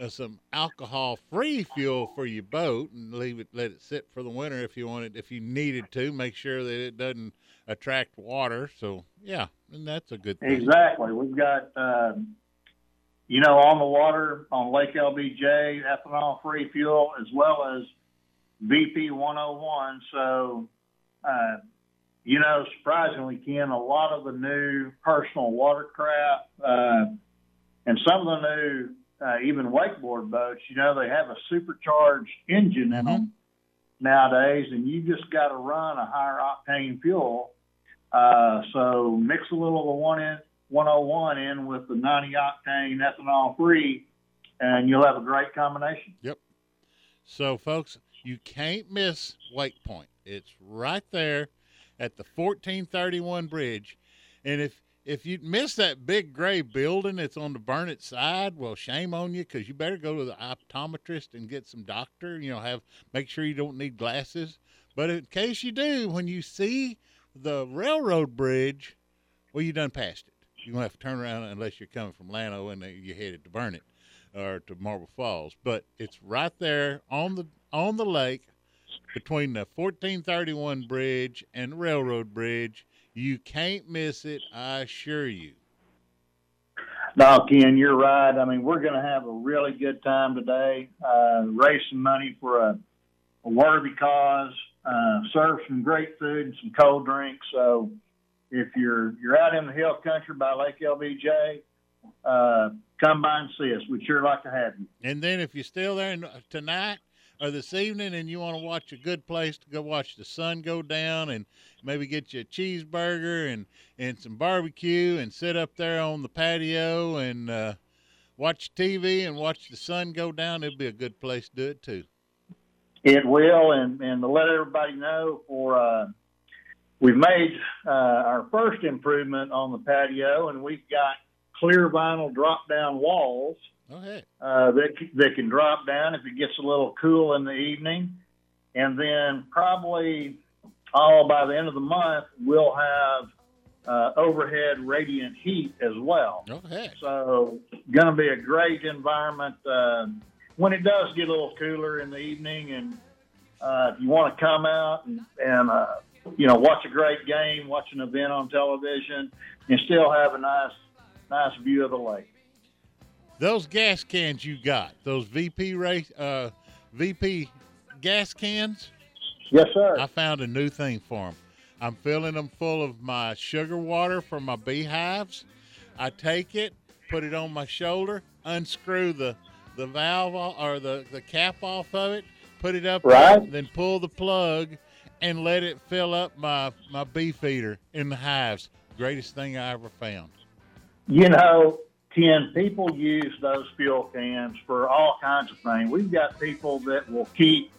uh, some alcohol-free fuel for your boat and leave it, let it sit for the winter if you wanted, if you needed to. Make sure that it doesn't attract water. So yeah, and that's a good thing. Exactly. We've got, um, you know, on the water on Lake LBJ, ethanol free fuel, as well as VP 101. So, uh, you know, surprisingly, Ken, a lot of the new personal watercraft uh, and some of the new, uh, even wakeboard boats, you know, they have a supercharged engine in them nowadays, and you just got to run a higher octane fuel. Uh, so mix a little of the one in 101 in with the 90 octane ethanol free, and you'll have a great combination. Yep. So, folks, you can't miss Wake Point. It's right there at the 1431 bridge. And if if you miss that big gray building that's on the Burnet side, well, shame on you because you better go to the optometrist and get some doctor. You know, have make sure you don't need glasses. But in case you do, when you see the railroad bridge, well, you done passed it. You're gonna have to turn around unless you're coming from Llano and you're headed to Burnet or to Marble Falls. But it's right there on the on the lake between the 1431 bridge and railroad bridge. You can't miss it, I assure you. No, Ken, you're right. I mean, we're going to have a really good time today, uh, raise some money for a, a worthy cause, uh, serve some great food and some cold drinks. So if you're you're out in the hill country by Lake LBJ, uh, come by and see us. We'd sure like to have you. And then if you're still there tonight or this evening and you want to watch a good place to go watch the sun go down and maybe get you a cheeseburger and, and some barbecue and sit up there on the patio and uh, watch TV and watch the sun go down, it'd be a good place to do it too. It will, and, and to let everybody know, for uh, we've made uh, our first improvement on the patio, and we've got clear vinyl drop down walls hey. uh, that that can drop down if it gets a little cool in the evening, and then probably all by the end of the month we'll have uh, overhead radiant heat as well. Okay. So, going to be a great environment uh, when it does get a little cooler in the evening. And uh, if you want to come out and, and uh, you know, watch a great game, watch an event on television, and still have a nice, nice view of the lake. Those gas cans you got, those VP race, uh, VP gas cans. Yes, sir. I found a new thing for them. I'm filling them full of my sugar water from my beehives. I take it, put it on my shoulder, unscrew the the valve o- or the, the cap off of it, put it up, Right. there, then pull the plug and let it fill up my my bee feeder in the hives. Greatest thing I ever found. You know, Ken, people use those fuel cans for all kinds of things. We've got people that will keep,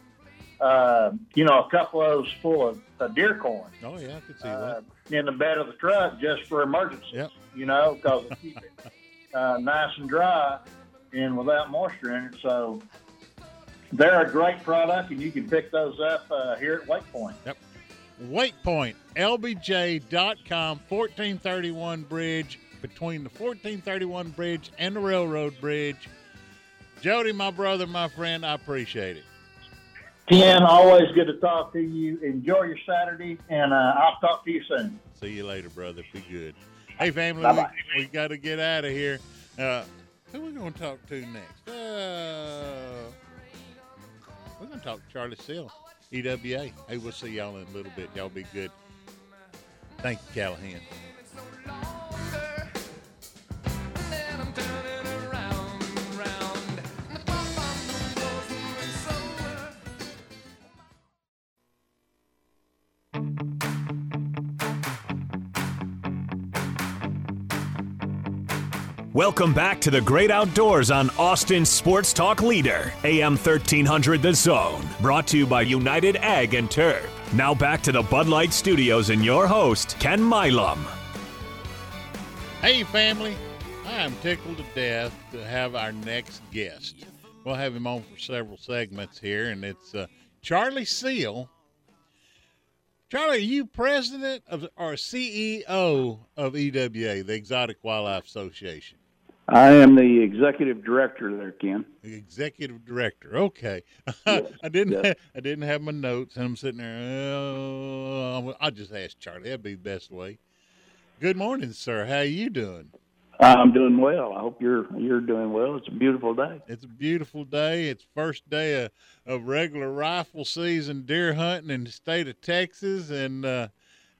uh, you know, a couple of those full of uh, deer corn Oh yeah, I could see uh, that. in the bed of the truck just for emergencies. Yep. You know, because it keep it uh, nice and dry and without moisture in it. So they're a great product, and you can pick those up uh, here at Wake Point. Yep. Wake Point, LBJ.com, 1431 bridge, between the 1431 bridge and the railroad bridge. Jody, my brother, my friend, I appreciate it. Ken, always good to talk to you. Enjoy your Saturday, and uh, I'll talk to you soon. See you later, brother. Be good. Hey, family, we, Bye-bye. we got to get out of here. Uh, who we going to talk to next? Uh, we're going to talk to Charly Seale, EWA. Hey, we'll see y'all in a little bit. Y'all be good. Thank you, Callahan. Welcome back to the great outdoors on Austin Sports Talk Leader, AM 1300 The Zone. Brought to you by United Ag and Turf. Now back to the Bud Light Studios and your host, Ken Milam. Hey, family. I am tickled to death to have our next guest. We'll have him on for several segments here, and it's uh, Charly Seale. Charly, are you president of or CEO of EWA, the Exotic Wildlife Association? I am the executive director there, Ken. The executive director. Okay, [LAUGHS] I didn't. Ha- I didn't have my notes, and I'm sitting there. Oh, I'll just ask Charly. That'd be the best way. Good morning, sir. How are you doing? I'm doing well. I hope you're you're doing well. It's a beautiful day. It's a beautiful day. It's first day of, of regular rifle season deer hunting in the state of Texas, and uh,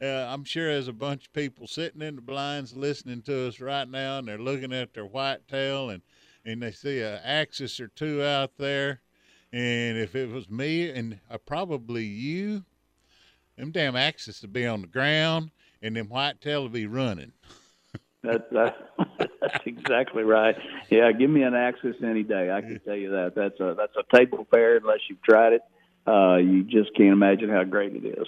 uh, I'm sure there's a bunch of people sitting in the blinds listening to us right now, and they're looking at their whitetail, and and they see a axis or two out there, and if it was me and uh, probably you, them damn axes would be on the ground, and them whitetail would be running. That, that [LAUGHS] that's exactly right. Yeah, give me an axis any day. I can tell you that. That's a that's a table fare unless you've tried it. Uh, you just can't imagine how great it is.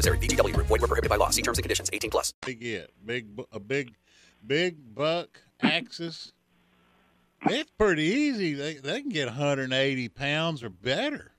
VGW Group. Void were prohibited by law. See terms and conditions. 18 plus. big it? Big a big big buck axis. It's pretty easy. They they can get 180 pounds or better.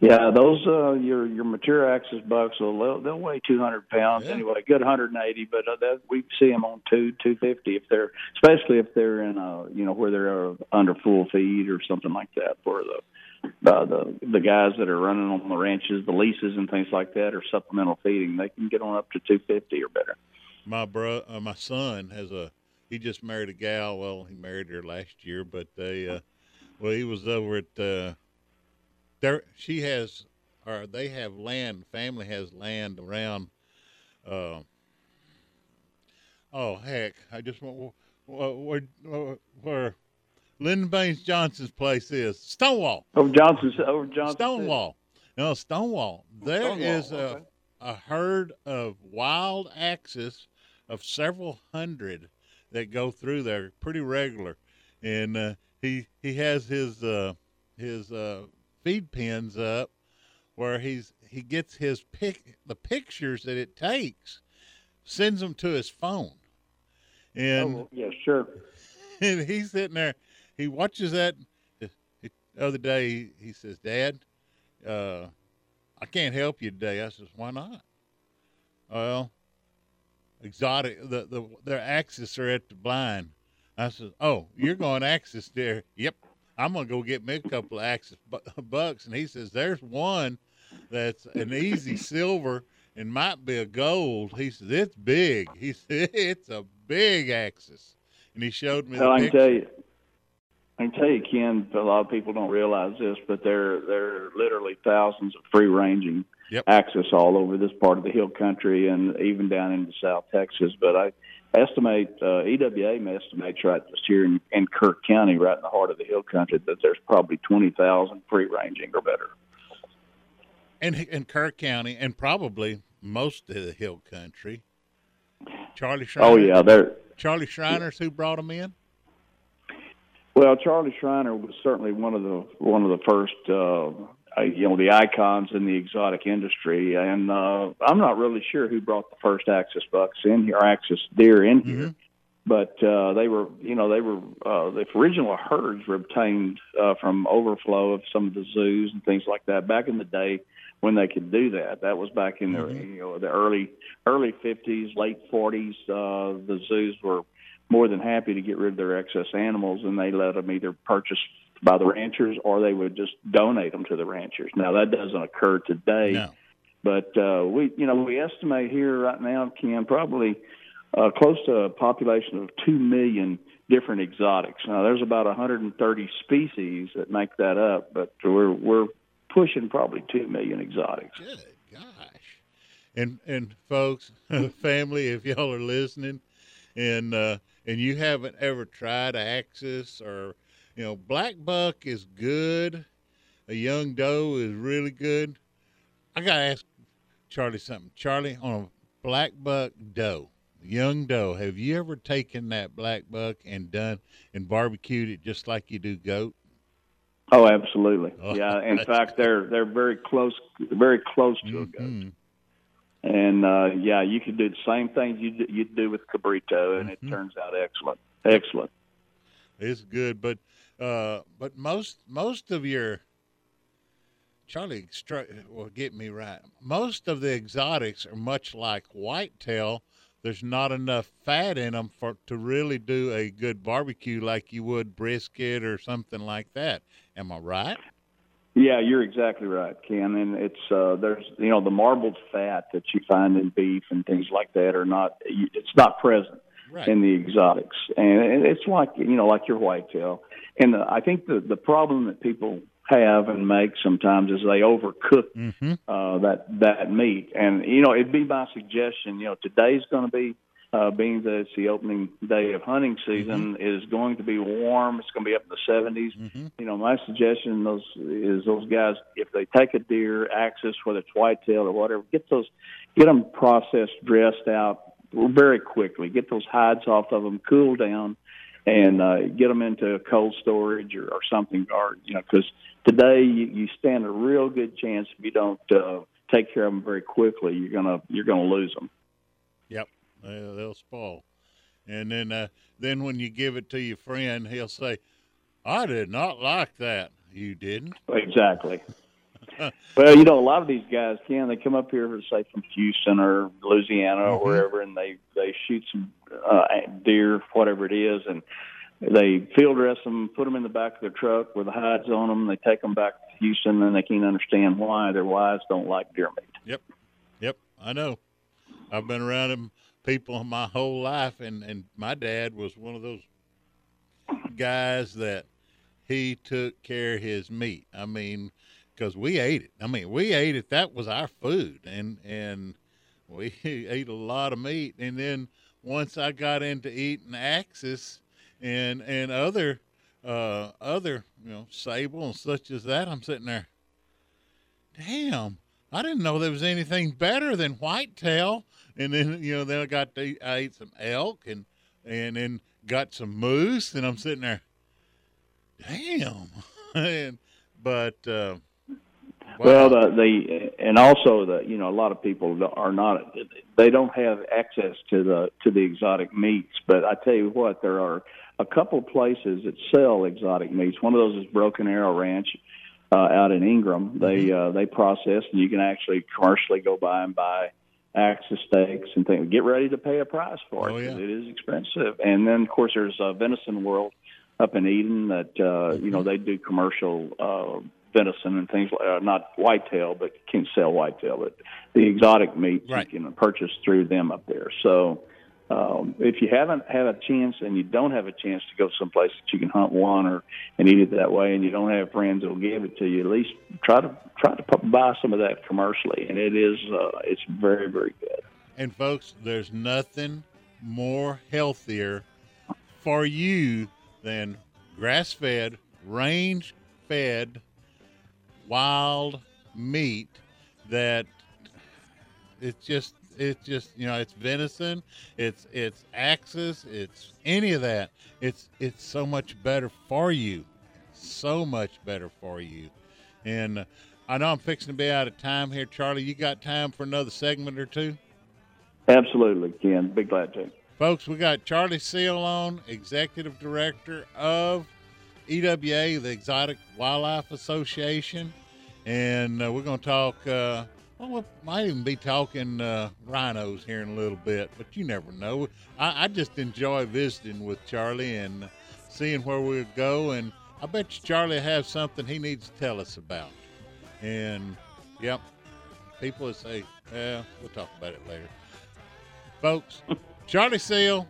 Yeah, those uh, your your mature axis bucks will they'll, they'll weigh 200 pounds anyway. Good 180, but uh, that, we see them on two 250 if they're especially if they're in a you know where they're uh, under full feed or something like that. For the [LAUGHS] uh, the the guys that are running on the ranches, the leases and things like that, or supplemental feeding, they can get on up to 250 or better. My bro, uh, my son has a. He just married a gal. Well, he married her last year, but they. Uh, well, he was over at. Uh, there, she has, or they have land. Family has land around. Uh, oh heck! I just want where where, where Lyndon Baines Johnson's place is Stonewall. Over Johnson's over Johnson. Stonewall. No, Stonewall. There Stonewall, is a, okay. a herd of wild axis of several hundred that go through there pretty regular, and uh, he he has his uh, his uh, feed pens up where he's he gets his pic the pictures that it takes, sends them to his phone, and Oh, yeah, sure. [LAUGHS] and he's sitting there. He watches that. The other day, he, he says, "Dad, uh, I can't help you today." I says, "Why not?" Well, exotic. The the their axes are at the blind. I says, "Oh, you're going axis there? Yep. I'm gonna go get me a couple of axis bu- bucks." And he says, "There's one that's an easy [LAUGHS] silver." And might be a gold. He says it's big. He said [LAUGHS] it's a big axis, and he showed me the Well, I can tell you, I can tell you, Ken. A lot of people don't realize this, but there there are literally thousands of free ranging Yep. axis all over this part of the hill country and even down into South Texas. But I estimate uh, EWA estimates right just here in, in Kerr County, right in the heart of the hill country, that there's probably twenty thousand free ranging or better. and in Kerr County, and probably most of the hill country. Charlie Schreiner. Oh yeah, they're Charlie Schreiner's who brought them in. Well, Charlie Schreiner was certainly one of the one of the first, uh, you know, the icons in the exotic industry, and uh, I'm not really sure who brought the first Axis bucks in here, Axis deer in here, but uh, they were, you know, they were uh, the original herds were obtained uh, from overflow of some of the zoos and things like that back in the day when they could do that. That was back in the you know the early early 50s, late 40s. Uh, the zoos were more than happy to get rid of their excess animals, and they let them either purchase by the ranchers or they would just donate them to the ranchers. Now that doesn't occur today, but uh, we, you know, we estimate here right now, Ken, probably uh, close to a population of two million different exotics. Now there's about 130 species that make that up, but we're we're pushing probably two million exotics. Gosh, and and folks, [LAUGHS] family, if y'all are listening, and uh, and you haven't ever tried Axis or you know black buck is good, a young doe is really good. I gotta ask Charly something. Charly, on a black buck doe, young doe, have you ever taken that black buck and done and barbecued it just like you do goat? Oh, absolutely. Oh, yeah. In fact, they're they're very close, very close to a goat. Mm-hmm. And uh, yeah, you could do the same things you do, you do with cabrito, and it turns out excellent. Excellent. It's good, but uh, but most most of your Charly will get me right. Most of the exotics are much like whitetail. There's not enough fat in them for to really do a good barbecue like you would brisket or something like that. Am I right? Yeah, you're exactly right, Ken. And it's uh, there's you know the marbled fat that you find in beef and things like that are not it's not present Right. in the exotics, and it's like you know like your whitetail. And I think the the problem that people have and make sometimes is they overcook uh, that that meat. And you know it'd be my suggestion. You know today's going to be uh, being that it's the opening day of hunting season, is going to be warm. It's going to be up in the 70s. You know, my suggestion those is those guys, if they take a deer axis, whether it's whitetail or whatever, get those, get them processed, dressed out very quickly. Get those hides off of them, cool down, and uh, get them into cold storage or, or something. Or you know, because today you, you stand a real good chance if you don't uh, take care of them very quickly, you're gonna you're gonna lose them. They'll, they'll spoil. And then uh, then when you give it to your friend, he'll say, "I did not like that." You didn't. Exactly. [LAUGHS] Well, you know, a lot of these guys can they come up here, say from Houston or Louisiana or Mm-hmm. wherever, and they they shoot some uh, deer, whatever it is, and they field dress them, put them in the back of their truck with the hides on them. They take them back to Houston, and they can't understand why their wives don't like deer meat. Yep, yep, I know. I've been around them people in my whole life, and and my dad was one of those guys that he took care of his meat. I mean, because we ate it. I mean, we ate it. That was our food, and and we [LAUGHS] ate a lot of meat. And then once I got into eating Axis and and other uh other you know sable and such as that, I'm sitting there. Damn, I didn't know there was anything better than whitetail. And then you know then I got to I ate some elk and and then got some moose, and I'm sitting there. Damn, [LAUGHS] and but. Uh, Well, the, the and also the you know a lot of people are not they don't have access to the to the exotic meats. But I tell you what, there are a couple places that sell exotic meats. One of those is Broken Arrow Ranch uh, out in Ingram. They uh, they process, and you can actually commercially go by and buy axis steaks and things. Get ready to pay a price for it. Oh, yeah. It is expensive. And then of course there's uh, Venison World up in Eden that uh, you know they do commercial uh, venison and things like uh, not whitetail, but can sell whitetail, but the exotic meats you can purchase through them up there. So. Um, if you haven't had a chance and you don't have a chance to go someplace that you can hunt one or and eat it that way, and you don't have friends that'll give it to you, at least try to try to buy some of that commercially, and it is uh, it's very very good. And folks, there's nothing more healthier for you than grass-fed, range-fed, wild meat. That it's just it's just you know it's venison, it's it's axis, it's any of that. It's it's so much better for you, so much better for you. And uh, I know I'm fixing to be out of time here, Charly. You got time for another segment or two? Absolutely, Ken. Be glad to. Folks, we got Charly Seale on, Executive Director of EWA, the Exotic Wildlife Association. And uh, we're going to talk, uh, well, we might even be talking uh, rhinos here in a little bit, but you never know. I, I just enjoy visiting with Charly and seeing where we go. And I bet you Charly has something he needs to tell us about. And, yep, people will say, yeah, we'll talk about it later folks. [LAUGHS] Charly Seale,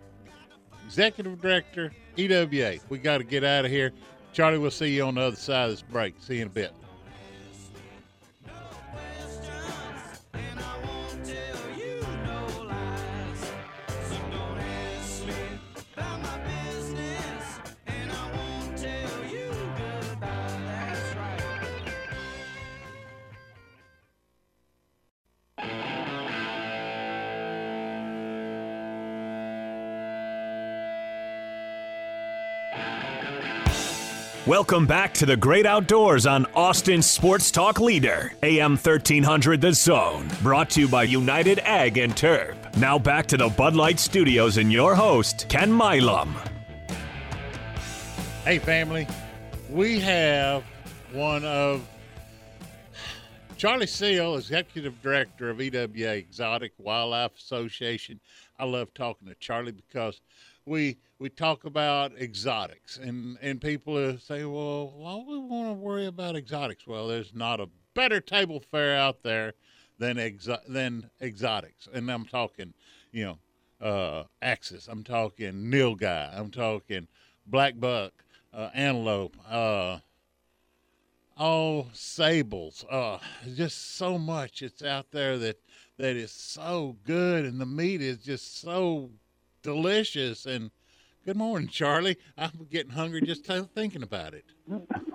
Executive Director, EWA. We got to get out of here. Charly, we'll see you on the other side of this break. See you in a bit. Welcome back to the great outdoors on Austin Sports Talk Leader, AM 1300 The Zone, brought to you by United Ag and Turf. Now back to the Bud Light Studios and your host, Ken Milam. Hey, family. We have one of Charly Seale, Executive Director of EWA, Exotic Wildlife Association. I love talking to Charly because we we talk about exotics, and and people say, well, why do we want to worry about exotics? Well, there's not a better table fare out there than exo- than exotics, and I'm talking, you know, uh, axis. I'm talking nilgai. I'm talking black buck, uh, antelope. Uh, oh, sables. Uh, just so much it's out there that that is so good, and the meat is just so delicious. And good morning, Charly. I'm getting hungry just thinking about it.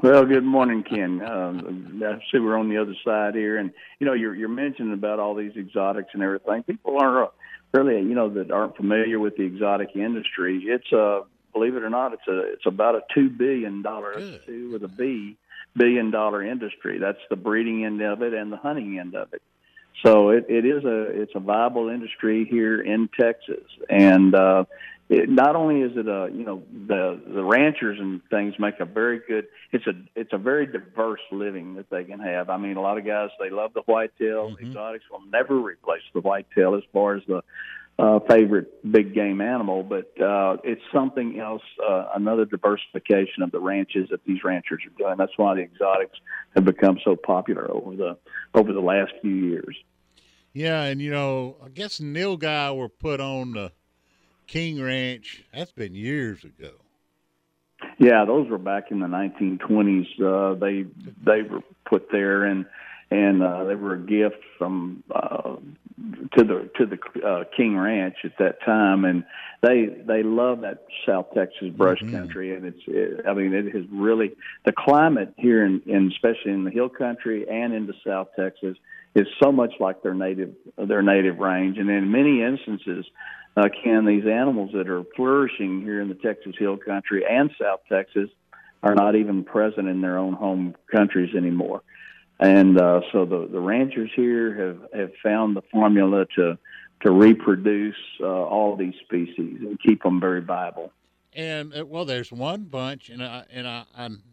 Well, good morning, Ken. Um, I see we're on the other side here, and you know you're you're mentioning about all these exotics and everything. People aren't uh, really, you know, that aren't familiar with the exotic industry. It's uh, believe it or not, it's a it's about a two billion dollar two with a B billion dollar industry. That's the breeding end of it and the hunting end of it. So it, it is a it's a viable industry here in Texas, and uh, it, not only is it a you know the the ranchers and things make a very good it's a it's a very diverse living that they can have. I mean, a lot of guys they love the whitetail. Exotics will never replace the whitetail as far as the uh, favorite big game animal, but uh, it's something else, uh, another diversification of the ranches that these ranchers are doing. That's why the exotics have become so popular over the over the last few years. Yeah, and you know, I guess nilgai were put on the King Ranch. That's been years ago. Yeah, those were back in the 1920s. Uh, they they were put there, and and uh, they were a gift from uh, to the to the uh, King Ranch at that time, and they they love that South Texas brush country, and it's it, I mean it has really the climate here in, in especially in the Hill Country and into South Texas is so much like their native their native range, and in many instances, uh, can these animals that are flourishing here in the Texas Hill Country and South Texas are not even present in their own home countries anymore. And uh, so the the ranchers here have have found the formula to to reproduce uh, all these species and keep them very viable. And uh, well, there's one bunch, and I and I I'm,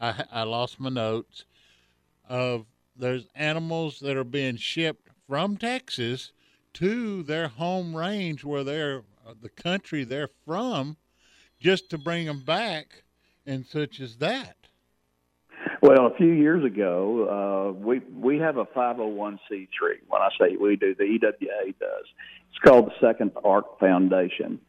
I I lost my notes of there's animals that are being shipped from Texas to their home range where they're uh, the country they're from, just to bring them back, and such as that. Well, a few years ago, uh, we we have a 501c3. When I say we do, the EWA does. It's called the Second Ark Foundation,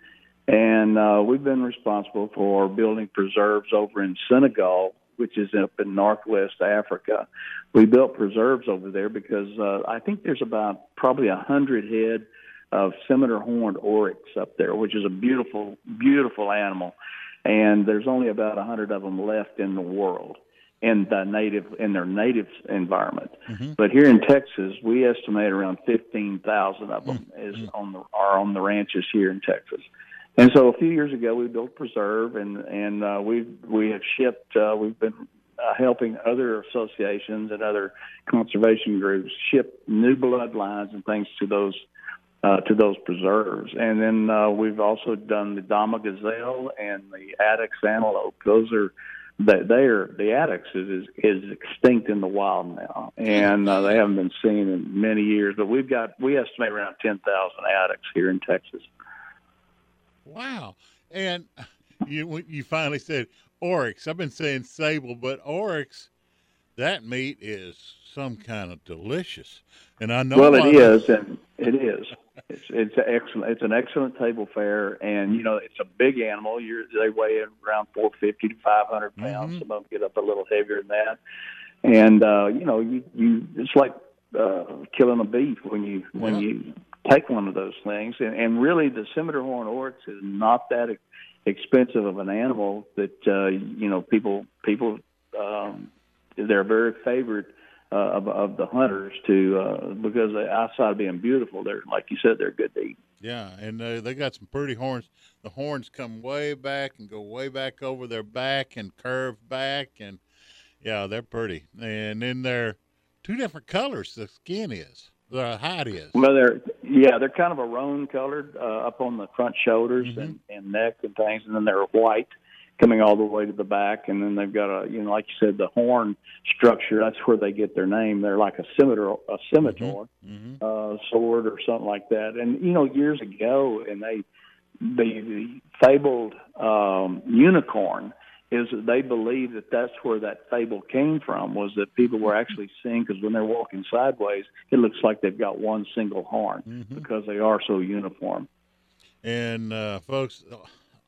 and uh, we've been responsible for building preserves over in Senegal, which is up in northwest Africa. We built preserves over there because uh, I think there's about probably a hundred head of scimitar horned oryx up there, which is a beautiful, beautiful animal, and there's only about a hundred of them left in the world in the native in their native environment. But here in Texas, we estimate around fifteen thousand of them is on the are on the ranches here in Texas. And so a few years ago, we built preserve, and and uh, we we have shipped. Uh, we've been uh, helping other associations and other conservation groups ship new bloodlines and things to those uh, to those preserves. And then uh, we've also done the Dama gazelle and the Addax antelope. Those are that they are the Addax is is extinct in the wild now, and uh, they haven't been seen in many years. But we've got we estimate around ten thousand Addax here in Texas. Wow. And you you finally said oryx. I've been saying sable, but oryx, that meat is some kind of delicious. And I know. well, it is, and it is. It's it's a excellent. It's an excellent table fare, and you know it's a big animal. You're they weigh in around four fifty to five hundred pounds. Some of them get up a little heavier than that, and uh, you know you you it's like uh, killing a beef when you when you take one of those things. And, and really, the scimitar horn oryx is not that ex- expensive of an animal that uh, you know people people um, they're very favored uh, of, of the hunters to uh, because they, outside of being beautiful, they're like you said, they're good to eat. Yeah, and uh, they got some pretty horns. The horns come way back and go way back over their back and curve back, and yeah, they're pretty. And then they're two different colors. The skin is, the hide is. Well, they're yeah, they're kind of a roan colored uh, up on the front shoulders and, and neck and things, and then they're white coming all the way to the back, and then they've got a you know like you said the horn structure. That's where they get their name. They're like a scimitar, a scimitar uh, sword or something like that. And you know years ago, and they the, the fabled um, unicorn is that they believe that that's where that fable came from was that people were actually seeing because when they're walking sideways it looks like they've got one single horn because they are so uniform And uh, folks,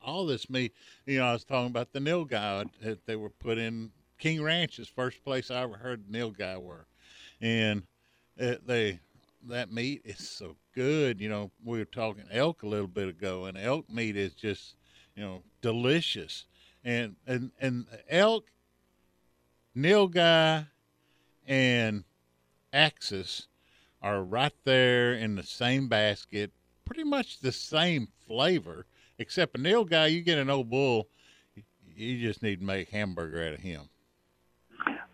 all this meat, you know, I was talking about the nilgai that they were put in King Ranch Ranch's first place I ever heard nilgai were, and it, they that meat is so good. You know, we were talking elk a little bit ago, and elk meat is just you know delicious, and and and elk, nilgai, and axis are right there in the same basket, pretty much the same flavor, except a nilgai, you get an old bull, you just need to make hamburger out of him.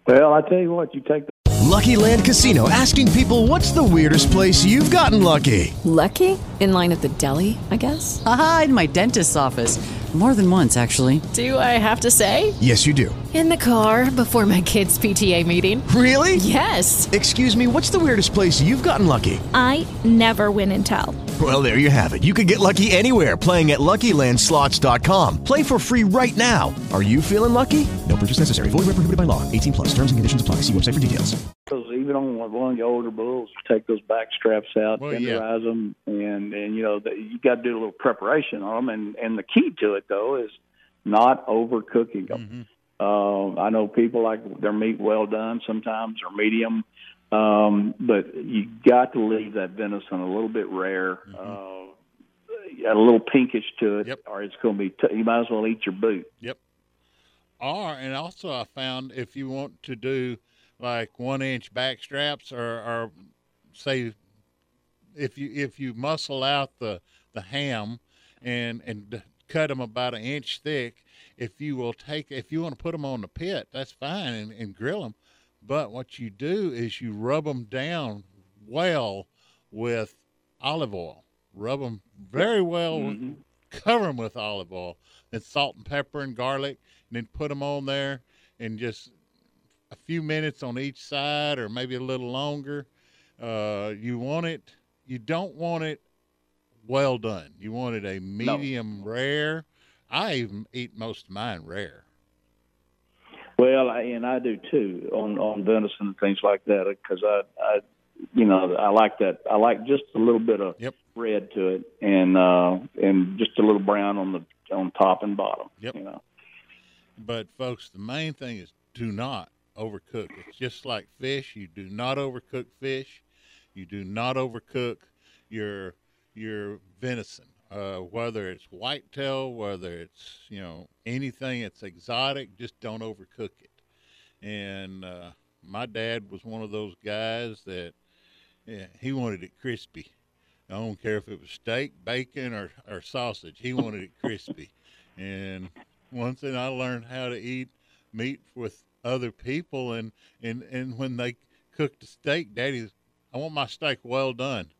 well i tell you what you take the Lucky Land Casino asking people what's the weirdest place you've gotten lucky? Lucky? In line at the deli, I guess? Aha, in my dentist's office. More than once, actually. Do I have to say? Yes, you do. In the car before my kids' PTA meeting. Really? Yes. Excuse me, what's the weirdest place you've gotten lucky? I never win and tell. Well, there you have it. You can get lucky anywhere playing at LuckyLandSlots.com. Play for free right now. Are you feeling lucky? No purchase necessary. Void where prohibited by law. 18 plus. Terms and conditions apply. See website for details. Because even on one one of the older bulls, you take those back straps out, Well, yeah. tenderize them, and and you know the, you got to do a little preparation on them. And and the key to it though is not overcooking them. Uh, I know people like their meat well done sometimes or medium, um, but you got to leave that venison a little bit rare, uh, a little pinkish to it, or it's going to be. T- you might as well eat your boot. Yep. Or, and also I found if you want to do like one inch back straps or, or say if you if you muscle out the the ham and and cut them about an inch thick if you will take if you want to put them on the pit that's fine and, and grill them But what you do is you rub them down well with olive oil. Rub them very well, Mhm. cover them with olive oil, then salt and pepper and garlic, and then put them on there and just a few minutes on each side or maybe a little longer. Uh, you want it, you don't want it well done. You want it a medium rare. I even eat most of mine rare. Well, I, and I do too on on venison and things like that because I, I, you know, I like that. I like just a little bit of red to it, and uh, and just a little brown on the on top and bottom. Yep. You know. But folks, the main thing is do not overcook. It's just like fish. You do not overcook fish. You do not overcook your your venison. Uh, whether it's whitetail, whether it's you know anything that's exotic, just don't overcook it. And uh, my dad was one of those guys that yeah, he wanted it crispy. I don't care if it was steak, bacon, or, or sausage. He wanted it crispy. And once then I learned how to eat meat with other people, and and and when they cooked the steak, Daddy, I want my steak well done,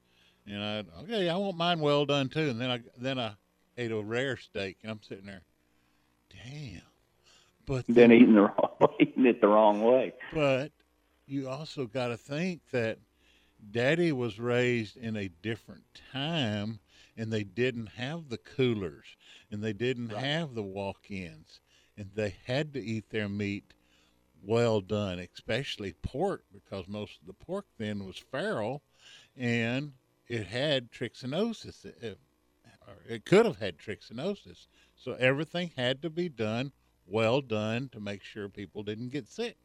and I okay, I want mine well done too. And then I then I ate a rare steak, and I'm sitting there, damn. But Then eating the wrong, [LAUGHS] eating it the wrong way. but you also got to think that daddy was raised in a different time and they didn't have the coolers and they didn't have the walk-ins and they had to eat their meat well done especially pork because most of the pork then was feral and it had trichinosis it, or it could have had trichinosis so everything had to be done well done to make sure people didn't get sick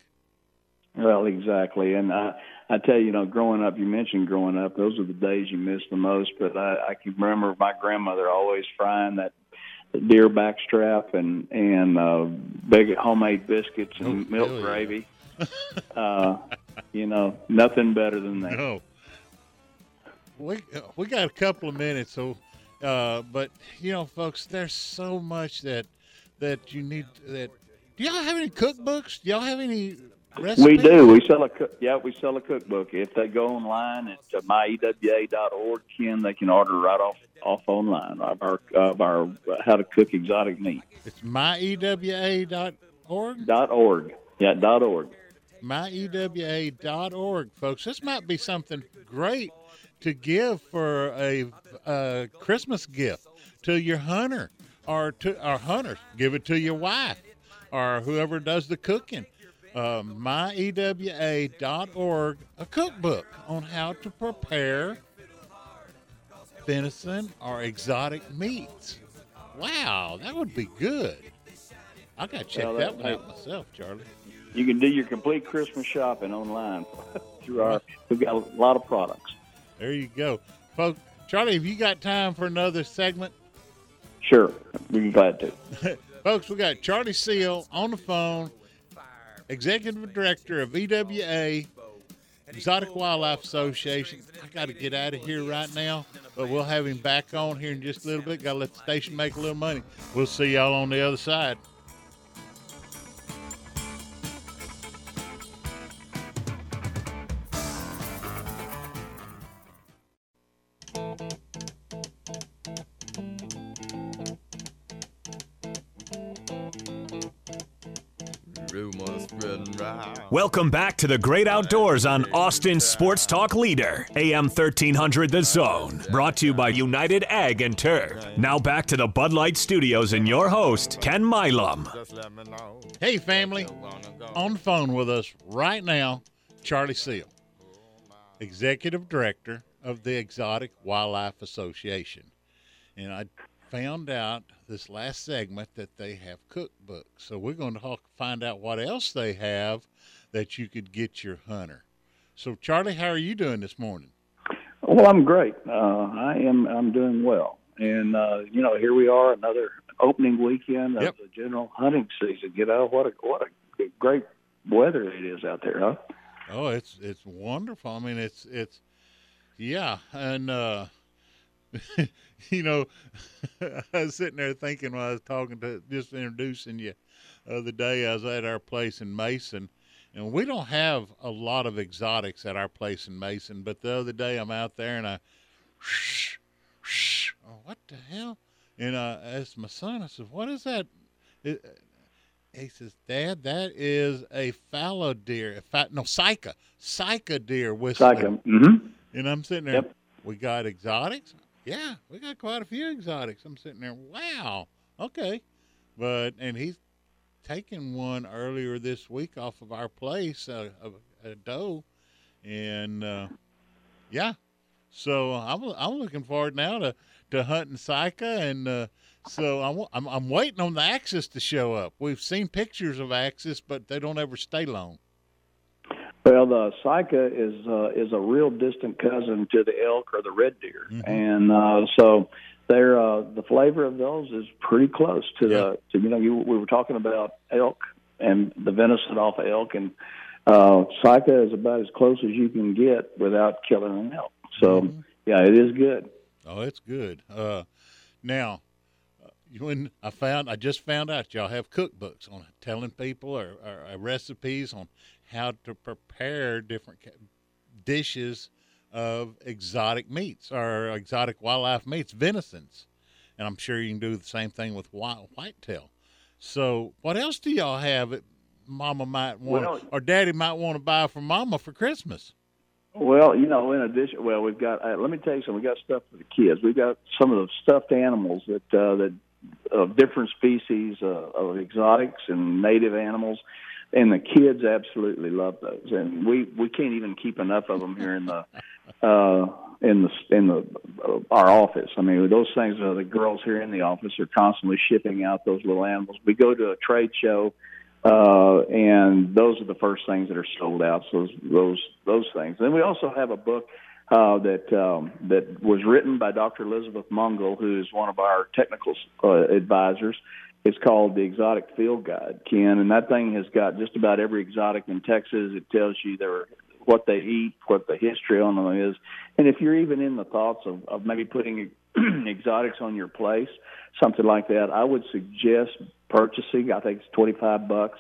Well, exactly, and I, I tell you, you know, growing up, you mentioned growing up; those are the days you miss the most. But I, I can remember my grandmother always frying that deer backstrap and and uh, big homemade biscuits and milk hell yeah. gravy. [LAUGHS] uh, you know, nothing better than that. No. We we got a couple of minutes, so uh, but you know, folks, there's so much that that you need. That do y'all have any cookbooks? Do y'all have any recipes? We do. We sell a cook. Yeah, we sell a cookbook. If they go online at uh, myewa.org, Ken, they can order right off off online of our of our uh, how to cook exotic meat. It's myewa.org. Dot org. Yeah, dot org. myewa.org, folks. This might be something great to give for a, a Christmas gift to your hunter or to our hunters. Give it to your wife or whoever does the cooking. Uh, myewa.org, a cookbook on how to prepare venison or exotic meats. Wow, that would be good. I got to check Well, that that- one out myself, Charly. You can do your complete Christmas shopping online [LAUGHS] through our. We've got a lot of products. There you go, folks. Charly, have you got time for another segment? Sure, we'd be glad to. [LAUGHS] folks, we got Charly Seale on the phone, Executive Director of EWA, Exotic Wildlife Association. I got to get out of here right now, but we'll have him back on here in just a little bit. Got to let the station make a little money. We'll see y'all on the other side. Welcome back to the great outdoors on Austin Sports Talk Leader, AM 1300 The Zone. Brought to you by United Ag and Turf. Now back to the Bud Light Studios and your host, Ken Milam. Hey, family. On the phone with us right now, Charly Seale, Executive Director of the Exotic Wildlife Association. And I found out this last segment that they have cookbooks. So we're going to talk, find out what else they have that you could get your hunter. So, Charly, how are you doing this morning? Well, I'm great. Uh, I am. I'm doing well, and uh, you know, here we are, another opening weekend of Yep. the general hunting season. You know, what a what a great weather it is out there, huh? Oh, it's it's wonderful. I mean, it's it's yeah, and uh [LAUGHS] you know, [LAUGHS] I was sitting there thinking while I was talking to just introducing you the other day. I was at our place in Mason, And we don't have a lot of exotics at our place in Mason, but the other day I'm out there and I, shh, shh, oh, what the hell? And I asked my son, I said, what is that? It, he says, Dad, that is a fallow deer. A fa- no, Sika. Sika deer whistling. Sika, mhm. And I'm sitting there, Yep. we got exotics? Yeah, we got quite a few exotics. I'm sitting there, wow, okay. But, and he's taken one earlier this week off of our place, uh, a, a doe. And, uh, yeah, so I'm, I'm looking forward now to, to hunting Sika. And, uh, so I'm, I'm, I'm waiting on the axis to show up. We've seen pictures of axis, but they don't ever stay long. Well, the Sika is uh, is a real distant cousin to the elk or the red deer, and uh, so they're uh, the flavor of those is pretty close to the to you know you we were talking about elk and the venison off of elk, and uh, Sika is about as close as you can get without killing an elk. So yeah, it is good. Oh, it's good. Uh, now, uh, when I found, I just found out y'all have cookbooks on telling people or, or, or recipes on how to prepare different ca- dishes of exotic meats or exotic wildlife meats, venisons, and I'm sure you can do the same thing with wild whitetail. So, what else do y'all have that Mama might want Well- or Daddy might want to buy for Mama for Christmas? Well, you know, in addition, well, we've got. Uh, let me tell you something. We got stuff for the kids. We've got some of the stuffed animals that uh, that of different species uh, of exotics and native animals, and the kids absolutely love those. And we we can't even keep enough of them here in the uh, in the in the uh, our office. I mean, those things. Uh, the girls here in the office are constantly shipping out those little animals. We go to a trade show uh, and those are the first things that are sold out. So those those those things. Then we also have a book uh, that um, that was written by Dr. Elizabeth Mungall, who is one of our technical uh, advisors. It's called the Exotic Field Guide, Ken, and that thing has got just about every exotic in Texas. It tells you their what they eat, what the history on them is, and if you're even in the thoughts of, of maybe putting [CLEARS THROAT] exotics on your place, something like that, I would suggest purchasing. I think it's twenty five bucks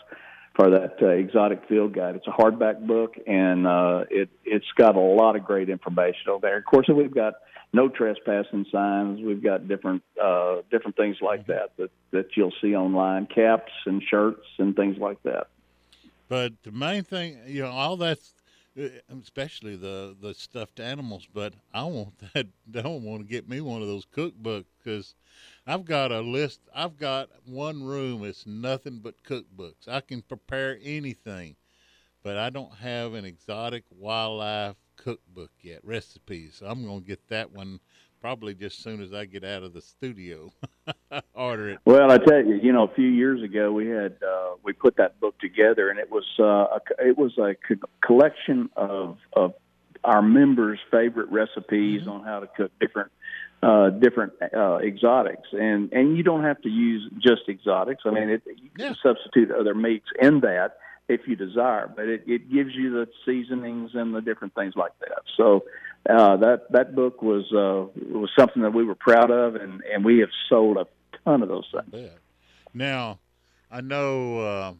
for that uh, exotic field guide. It's a hardback book, and uh, it it's got a lot of great information over there. Of course, we've got no trespassing signs. We've got different uh, different things like that that that you'll see online, caps and shirts and things like that. But the main thing, you know, all that's Uh, especially the the stuffed animals. But I want [LAUGHS] that. Don't want to get me one of those cookbooks because I've got a list. I've got one room. It's nothing but cookbooks. I can prepare anything, but I don't have an exotic wildlife cookbook yet. Recipes. So I'm gonna get that one probably just as soon as I get out of the studio. [LAUGHS] Order it. Well, I tell you, you know, a few years ago we had uh, we put that book together, and it was uh, a, it was a co- collection of of our members' favorite recipes on how to cook different uh, different uh, exotics, and and you don't have to use just exotics. I mean, it, you can substitute other meats in that if you desire, but it, it gives you the seasonings and the different things like that. So uh, that that book was uh, was something that we were proud of, and and we have sold a ton of those things. Now, I know uh,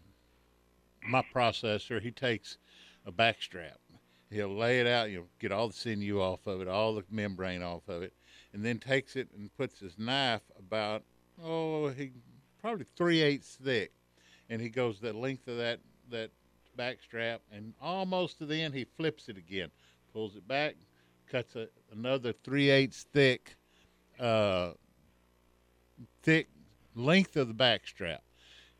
my processor. He takes a backstrap. He'll lay it out. You'll get all the sinew off of it, all the membrane off of it, and then takes it and puts his knife about oh he probably three eighths thick, and he goes the length of that that backstrap, and almost to the end he flips it again, pulls it back, cuts a, another three eighths thick, uh, thick length of the backstrap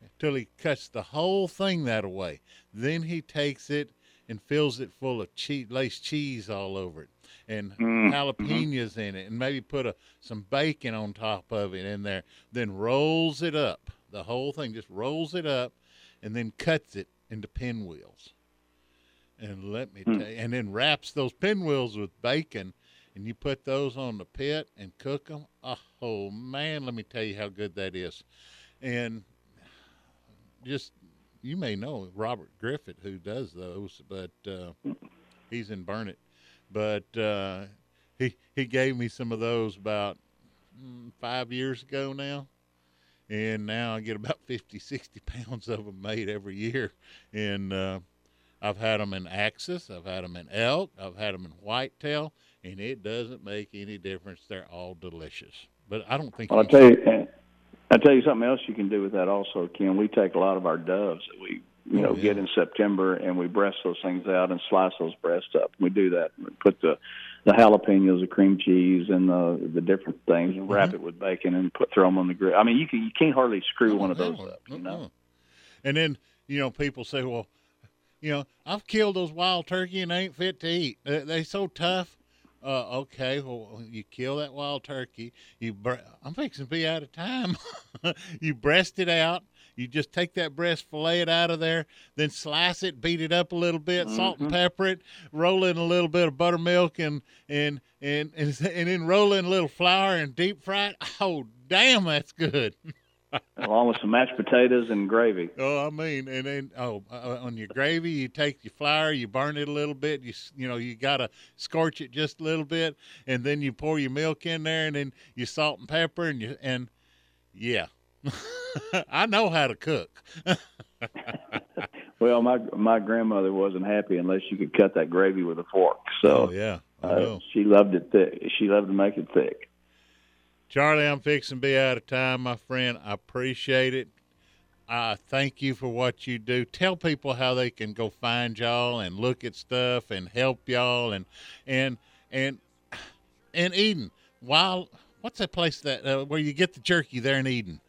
until he cuts the whole thing that away. Then he takes it and fills it full of cheese, lace cheese all over it, and Mm, jalapenos in it, and maybe put a some bacon on top of it in there. Then rolls it up, the whole thing, just rolls it up, and then cuts it into pinwheels. And let me tell you, and then wraps those pinwheels with bacon, and you put those on the pit and cook them. Oh man, let me tell you how good that is. And just you may know Robert Griffith who does those, but uh, he's in Burnet. But uh, he he gave me some of those about mm, five years ago now, and now I get about 50, 60 pounds of them made every year, and uh, I've had them in axis. I've had them in elk. I've had them in whitetail, and it doesn't make any difference. They're all delicious. But I don't think. Well, I'll tell you, I'll tell you something else you can do with that also, Ken. We take a lot of our doves that we, you Oh, know, yeah. get in September and we breast those things out and slice those breasts up. We do that. We put the the jalapenos, the cream cheese, and the the different things, and Mm-hmm. wrap it with bacon and put throw them on the grill. I mean, you can you can't hardly screw one of those up. You know. And then you know people say, well, you know, I've killed those wild turkey and they ain't fit to eat. They they so tough. Uh, okay, well, you kill that wild turkey. You, bre- I'm fixing to be out of time. [LAUGHS] you breast it out. You just take that breast, fillet it out of there, then slice it, beat it up a little bit, salt and Mhm. pepper it, roll in a little bit of buttermilk, and and and and, [LAUGHS] and then roll in a little flour and deep fry it. Oh, damn, that's good. [LAUGHS] Along with some mashed potatoes and gravy. Oh, I mean, and then oh, uh, on your gravy, you take your flour, you burn it a little bit. You s- you know you gotta scorch it just a little bit, and then you pour your milk in there, and then you salt and pepper, and you and yeah, [LAUGHS] I know how to cook. [LAUGHS] Well, my my grandmother wasn't happy unless you could cut that gravy with a fork. So Oh, yeah, I uh, she loved it thick. She loved to make it thick. Charly, I'm fixing to be out of time, my friend. I appreciate it. I thank you for what you do. Tell people how they can go find y'all and look at stuff and help y'all and and and and Eden. While what's that place that uh, where you get the jerky there in Eden?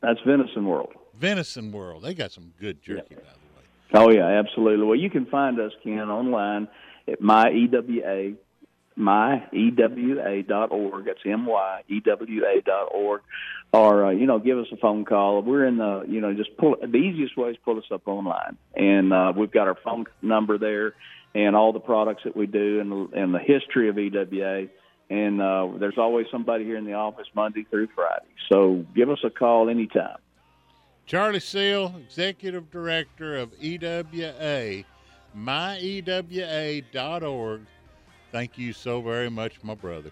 That's Venison World. Venison World. They got some good jerky. Yeah. by the way. Oh yeah, absolutely. Well, you can find us Ken online at my ewa myewa dot org. That's m y e w a dot org. Or uh, you know, give us a phone call. We're in the you know just pull. The easiest way is pull us up online, and uh, we've got our phone number there, and all the products that we do, and and the history of EWA. And uh, there's always somebody here in the office Monday through Friday. So give us a call anytime. Charly Seale, Executive Director of EWA, myewa.org. Thank you so very much, my brother.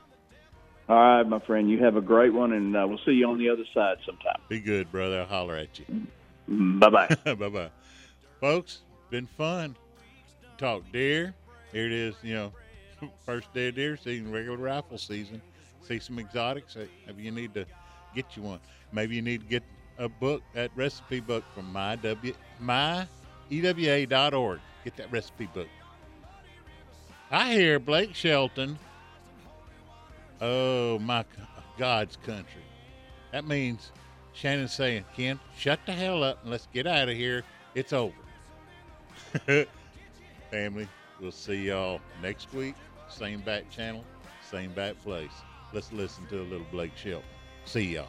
All right, my friend. You have a great one, and uh, we'll see you on the other side sometime. Be good, brother. I'll holler at you. Bye bye. bye bye. Folks, been fun. Talk deer. Here it is, you know, [LAUGHS] first day of deer season, regular rifle season. See some exotics. Maybe you need to get you one. Maybe you need to get a book, that recipe book from my w myewa.org. Get that recipe book. I hear Blake Shelton. Oh my God's country. That means Shannon's saying, Ken, shut the hell up and let's get out of here. It's over. [LAUGHS] Family, we'll see y'all next week. Same back channel, same back place. Let's listen to a little Blake Shelton. See y'all.